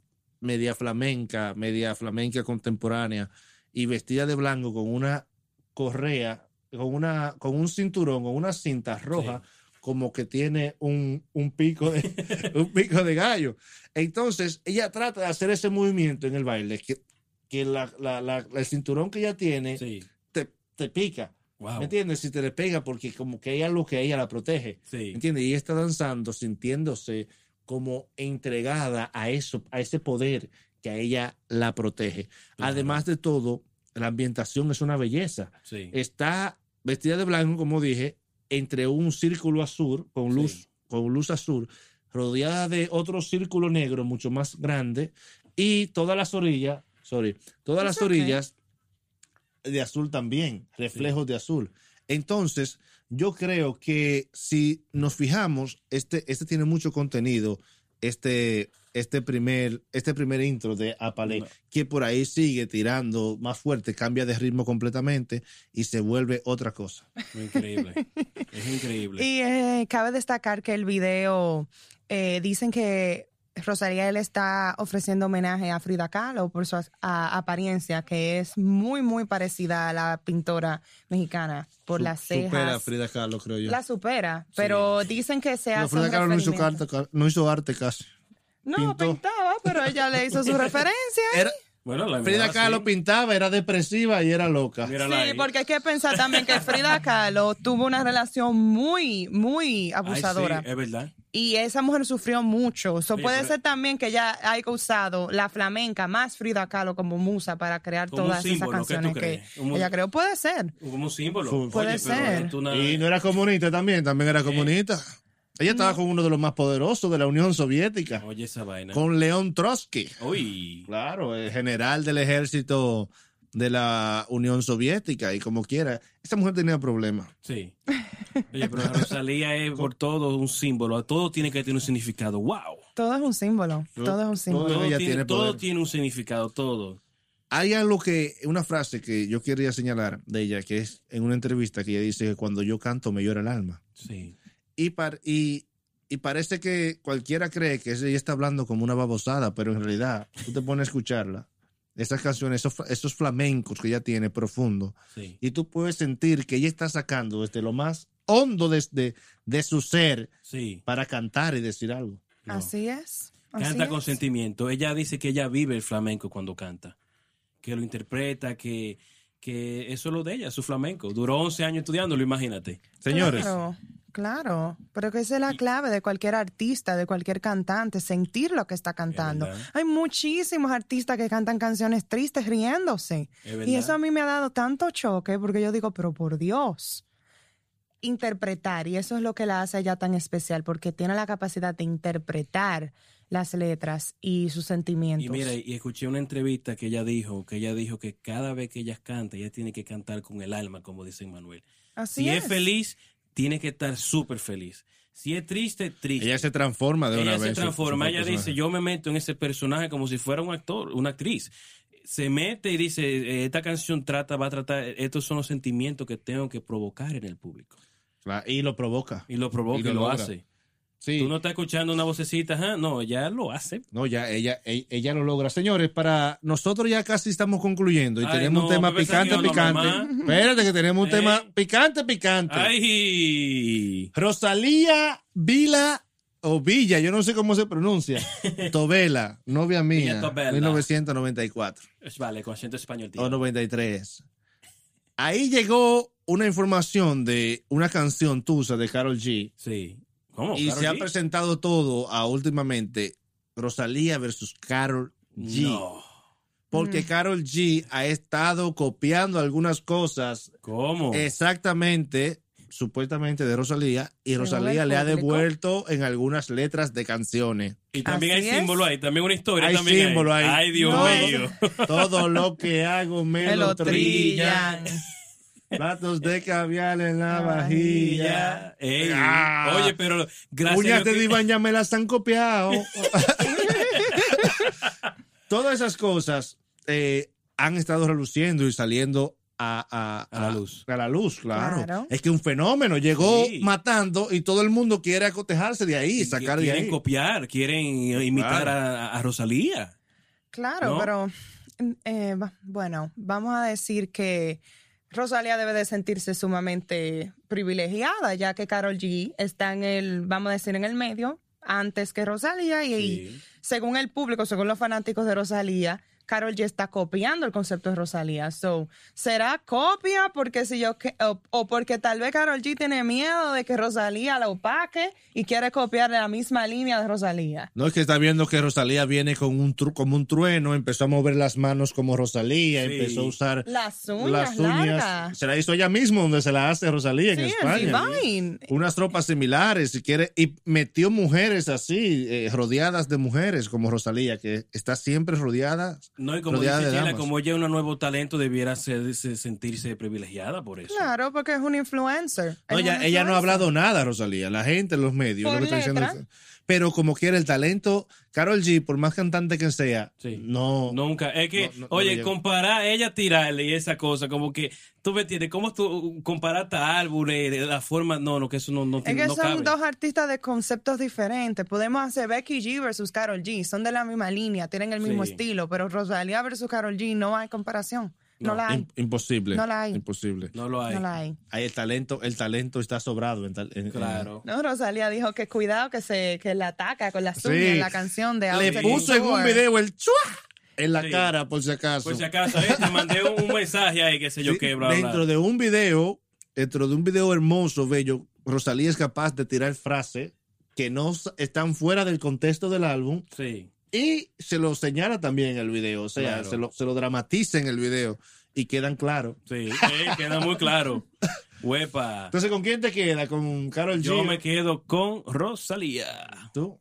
media flamenca, media flamenca contemporánea y vestida de blanco con una correa, con una con un cinturón, con una cinta roja, como que tiene un, un pico de un pico de gallo. Entonces, ella trata de hacer ese movimiento en el baile que, que la, la- la- el cinturón que ella tiene
Sí.
te, te pica.
Wow.
¿Me entiendes? Si te le pega, porque como que hay algo que ella la protege. ¿Me
Sí.
entiendes? Y ella está danzando, sintiéndose como entregada a eso, a ese poder que a ella la protege.
Claro.
Además de todo, la ambientación es una belleza.
Sí.
Está vestida de blanco, como dije, entre un círculo azul, con luz,
Sí.
con luz azul, rodeada de otro círculo negro mucho más grande, y todas las orillas, sorry, todas las
It's okay.
orillas de azul también, reflejos de azul. Entonces, yo creo que si nos fijamos, este, este tiene mucho contenido, este, este, primer, este primer intro de Apale,
No.
que por ahí sigue tirando más fuerte, cambia de ritmo completamente y se vuelve otra cosa.
Increíble. es increíble.
Y eh, cabe destacar que el video eh, dicen que Rosalía le está ofreciendo homenaje a Frida Kahlo por su a- apariencia, que es muy, muy parecida a la pintora mexicana por
Su-
las cejas.
Supera a Frida Kahlo, creo yo.
La supera, pero dicen que se
No,
hace
Frida
un
Kahlo no hizo, no arte casi.
No,
pintó.
pintaba, pero ella le hizo su referencia.
Era,
bueno, la
Frida
verdad,
Kahlo
sí.
pintaba, era depresiva y era loca.
Mírala
Sí,
ahí.
porque hay que pensar también que Frida Kahlo tuvo una relación muy, muy
Ay, sí,
abusadora.
es verdad.
Y esa mujer sufrió mucho. Eso
Sí,
puede
pero-
ser también que ella haya usado la flamenca más Frida Kahlo como musa para crear todas esas
símbolo, ¿qué tú
canciones que?
Como-
ella creó. Puede ser.
Como un símbolo. Oye,
Puede ser.
una-
Y no era comunista también, también era comunista. Ella estaba con uno de los más poderosos de la Unión Soviética,
Oye, esa vaina.
con León Trotsky.
Uy.
Claro, el general del ejército de la Unión Soviética y como quiera. Esa mujer tenía problemas.
Sí. Oye, pero la Rosalía es por todo un símbolo. Todo tiene que tener un significado. ¡Wow!
Todo es un símbolo. Todo es un símbolo.
Todo
tiene,
tiene
todo tiene un significado, todo.
Hay algo que, una frase que yo quería señalar de ella, que es en una entrevista que ella dice que cuando yo canto me llora el alma.
Sí.
Y, par- y, y parece que cualquiera cree que ella está hablando como una babosada, pero en realidad tú te pones a escucharla. Esas canciones, esos, esos flamencos que ella tiene profundo,
Sí.
y tú puedes sentir que ella está sacando desde lo más hondo desde de su ser
Sí.
para cantar y decir algo.
No.
Así es. así
Canta
es.
con sentimiento. Ella dice que ella vive el flamenco cuando canta. Que lo interpreta, que, que eso es lo de ella, su flamenco. Duró 11 años estudiándolo, imagínate.
Señores,
Claro, claro. Pero que esa es la clave de cualquier artista, de cualquier cantante, sentir lo que está cantando. Hay muchísimos artistas que cantan canciones tristes riéndose.
Es.
Y eso a mí me ha dado tanto choque porque yo digo, pero por Dios, interpretar, y eso es lo que la hace ella tan especial, porque tiene la capacidad de interpretar las letras y sus sentimientos.
Y mira, y escuché una entrevista que ella dijo, que ella dijo que cada vez que ella canta, ella tiene que cantar con el alma, como dice Manuel.
Así
si
es.
es feliz, tiene que estar súper feliz. Si es triste, triste.
Ella se transforma de
Ella
una
se
vez. su-
transforma,
su
ella
personaje.
dice, yo me meto en ese personaje como si fuera un actor, una actriz. Se mete y dice, eh, esta canción trata, va a tratar, estos son los sentimientos que tengo que provocar en el público.
Y lo provoca.
Y lo provoca
Y
y
lo
hace.
Sí.
Tú no estás escuchando una vocecita, ajá, no, ya lo hace.
No, ya ella, ella, ella lo logra. Señores, para nosotros ya casi estamos concluyendo y
Ay,
tenemos
no,
un tema picante, picante. Espérate que tenemos un
Eh.
tema picante, picante.
Ay,
Rosalía Vila o Villa, yo no sé cómo se pronuncia. Tobela, novia mía,
Villa Tobela.
1994
vale, con acento español, tío.
o 93. Ahí llegó una información de una canción tusa de Carol G.
Sí. ¿Cómo?
y
Karol
se ha presentado todo a últimamente Rosalía versus Carol G.
No.
Porque Carol G ha estado copiando algunas cosas
¿Cómo?
exactamente, supuestamente de Rosalía, y Rosalía le ha devuelto en algunas letras de canciones.
Y también
Así
hay
es.
símbolo ahí, también una historia
Hay
también
símbolo ahí.
Ay, Dios
No.
mío.
Todo lo que hago me,
Me
lo
lo
trilla.
trillan.
Platos de caviar en la
La
vajilla.
Ey,
Ah.
Oye, pero gracias
Uñas
a
de
que-
diván ya me las han copiado. Todas esas cosas eh, han estado reluciendo y saliendo a, a-
A la luz.
A la luz, claro.
Claro.
Es que un fenómeno llegó
Sí.
matando y todo el mundo quiere acotejarse de ahí, sacar de
quieren
ahí.
copiar, quieren imitar a, a Rosalía.
Claro,
¿No?
pero eh, bueno, vamos a decir que Rosalía debe de sentirse sumamente privilegiada, ya que Carol G está en el, vamos a decir, en el medio antes que Rosalía y,
Sí.
según el público, según los fanáticos de Rosalía, Carol G está copiando el concepto de Rosalía. So, ¿será copia? Porque si yo que- o, o porque tal vez Carol G tiene miedo de que Rosalía la opaque y quiere copiar la misma línea de Rosalía.
No es que está viendo que Rosalía viene con un tru- como un trueno, empezó a mover las manos como Rosalía,
Sí.
empezó a usar
Las uñas,
las uñas. Se la hizo ella misma donde se la hace Rosalía en
Sí,
España.
Divine.
unas tropas similares, si quiere, y metió mujeres así, eh, rodeadas de mujeres como Rosalía, que está siempre rodeada.
No, y como dice Sheila, como ella es un nuevo talento, debiera ser- se- sentirse privilegiada por eso.
Claro, porque es un influencer.
No, ella, ella no ha hablado nada, Rosalía. La gente, los medios,
Por
lo que está diciendo Pero como quiera, el talento, Carol G, por más cantante que sea,
Sí.
no.
Nunca. Es que,
No, no, no
oye,
llega.
comparar ella tirarle y esa cosa, como que, tú me entiendes, ¿cómo tú comparaste a álbumes de la forma? No, no, que eso no, no,
Es que
no
son
cabe.
dos artistas de conceptos diferentes. Podemos hacer Becky G versus Carol G. Son de la misma línea, tienen el mismo
Sí.
estilo, pero Rosalía versus Carol G no hay comparación. No,
No,
la hay.
Im- imposible.
No la hay.
Imposible.
No lo hay.
No la hay.
Ahí el talento, el talento está sobrado. En tal- en-
Claro.
No, Rosalía dijo que cuidado que se que la ataca con las
Sí.
uñas en la canción de
Le
Outer
puso en un video el chua en la
Sí.
cara, por si acaso.
Por si acaso, eh, te mandé un, un mensaje ahí, qué sé yo
Sí,
qué, bla, bla.
dentro de un video, dentro de un video hermoso, bello, Rosalía es capaz de tirar frases que no están fuera del contexto del álbum
Sí.
Y se lo señala también en el video, o sea,
Claro.
se, lo, se lo dramatiza en el video y quedan claros.
Sí, eh, queda muy claro. Huepa.
Entonces, ¿con quién te queda? ¿Con Carol G?
Yo me quedo con Rosalía.
¿Tú?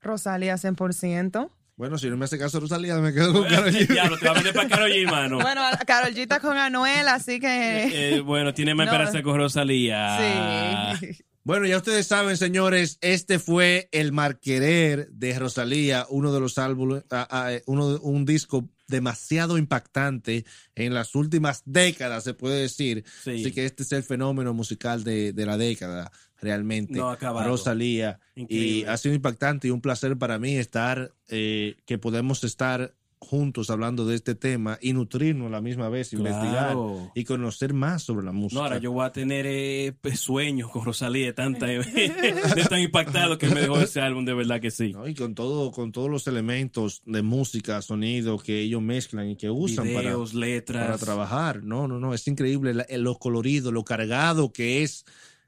Rosalía 100%.
Bueno, si no me hace caso Rosalía, me quedo con Carol G.
Diablo, te va a vender para Karol G, mano.
Bueno, Carol G está con Anuel, así que...
Eh, bueno, tiene más
No.
esperanza con Rosalía.
sí.
Bueno, ya ustedes saben, señores, este fue el Marquerer de Rosalía, uno de los álbumes, ah, ah, eh, uno un disco demasiado impactante en las últimas décadas, se puede decir.
Sí.
Así que este es el fenómeno musical de, de la década, realmente.
No.
Rosalía. Y ha sido impactante y un placer para mí estar, eh, que podemos estar juntos hablando de este tema y nutrirnos a la misma vez,
Claro.
investigar y conocer más sobre la música.
No, ahora yo voy a tener eh, pues, sueños con Rosalía de, tanta, de tan impactado que me dejó ese álbum, de verdad que sí.
¿no? Y con todo, con todos los elementos de música, sonido que ellos mezclan y que usan para,
letras.
para trabajar. No, no, no, es increíble la- lo colorido, lo cargado que es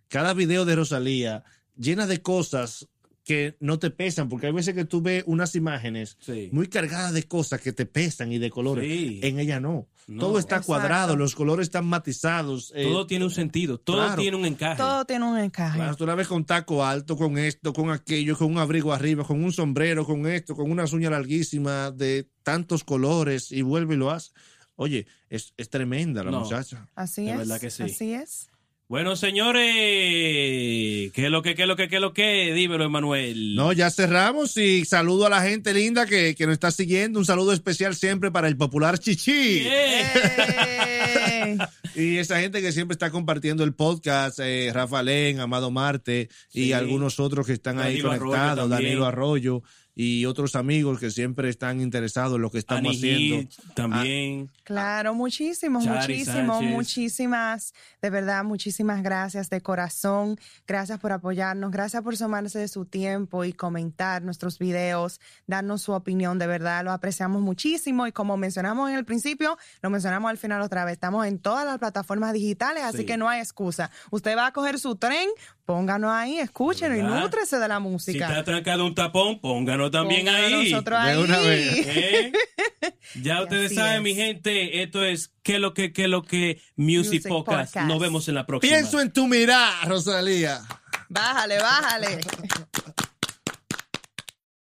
cada video de Rosalía, llena de cosas que no te pesan, porque hay veces que tú ves unas imágenes
Sí.
muy cargadas de cosas que te pesan y de colores.
Sí.
En ella no.
No.
Todo está
Exacto.
cuadrado, los colores están matizados. eh,
Todo tiene un sentido, todo
claro.
tiene un encaje.
Todo tiene un encaje.
Claro, tú la ves con taco alto, con esto, con aquello, con un abrigo arriba, con un sombrero, con esto, con unas uñas larguísimas de tantos colores y vuelve y lo hace. Oye, es, es tremenda la
No.
muchacha.
Así
De
es.
verdad que sí.
Así es.
Bueno, señores, ¿qué es lo que, qué es lo que, qué es lo que? Dímelo, Emanuel.
No, ya cerramos y saludo a la gente linda que, que nos está siguiendo. Un saludo especial siempre para el popular Chichi.
¡Ey!
Y esa gente que siempre está compartiendo el podcast, eh, Rafa Len, Amado Marte y
Sí.
algunos otros que están ahí
Danilo Arroyo
conectados,
también.
Danilo Arroyo y otros amigos que siempre están interesados en lo que estamos
Annie
haciendo.
Hill también.
Claro, muchísimos,
Chari
muchísimos,
Sánchez.
muchísimas, de verdad, muchísimas gracias de corazón. Gracias por apoyarnos, gracias por tomarse de su tiempo y comentar nuestros videos, darnos su opinión, de verdad, lo apreciamos muchísimo y como mencionamos en el principio, lo mencionamos al final otra vez, estamos en todas las plataformas digitales, así
Sí.
que no hay excusa. Usted va a coger su tren, pónganos ahí, escúchenos y nútrese de la
Si
música.
está trancado un tapón, pónganos también
Pónganos
ahí.
nosotros
De una vez.
¿Eh? Ya ustedes saben,
es.
mi gente, esto es ¿Qué lo que, qué lo que? Music,
Music
Podcast.
Podcast.
Nos vemos en la próxima.
Pienso en tu mirar, Rosalía.
Bájale, bájale.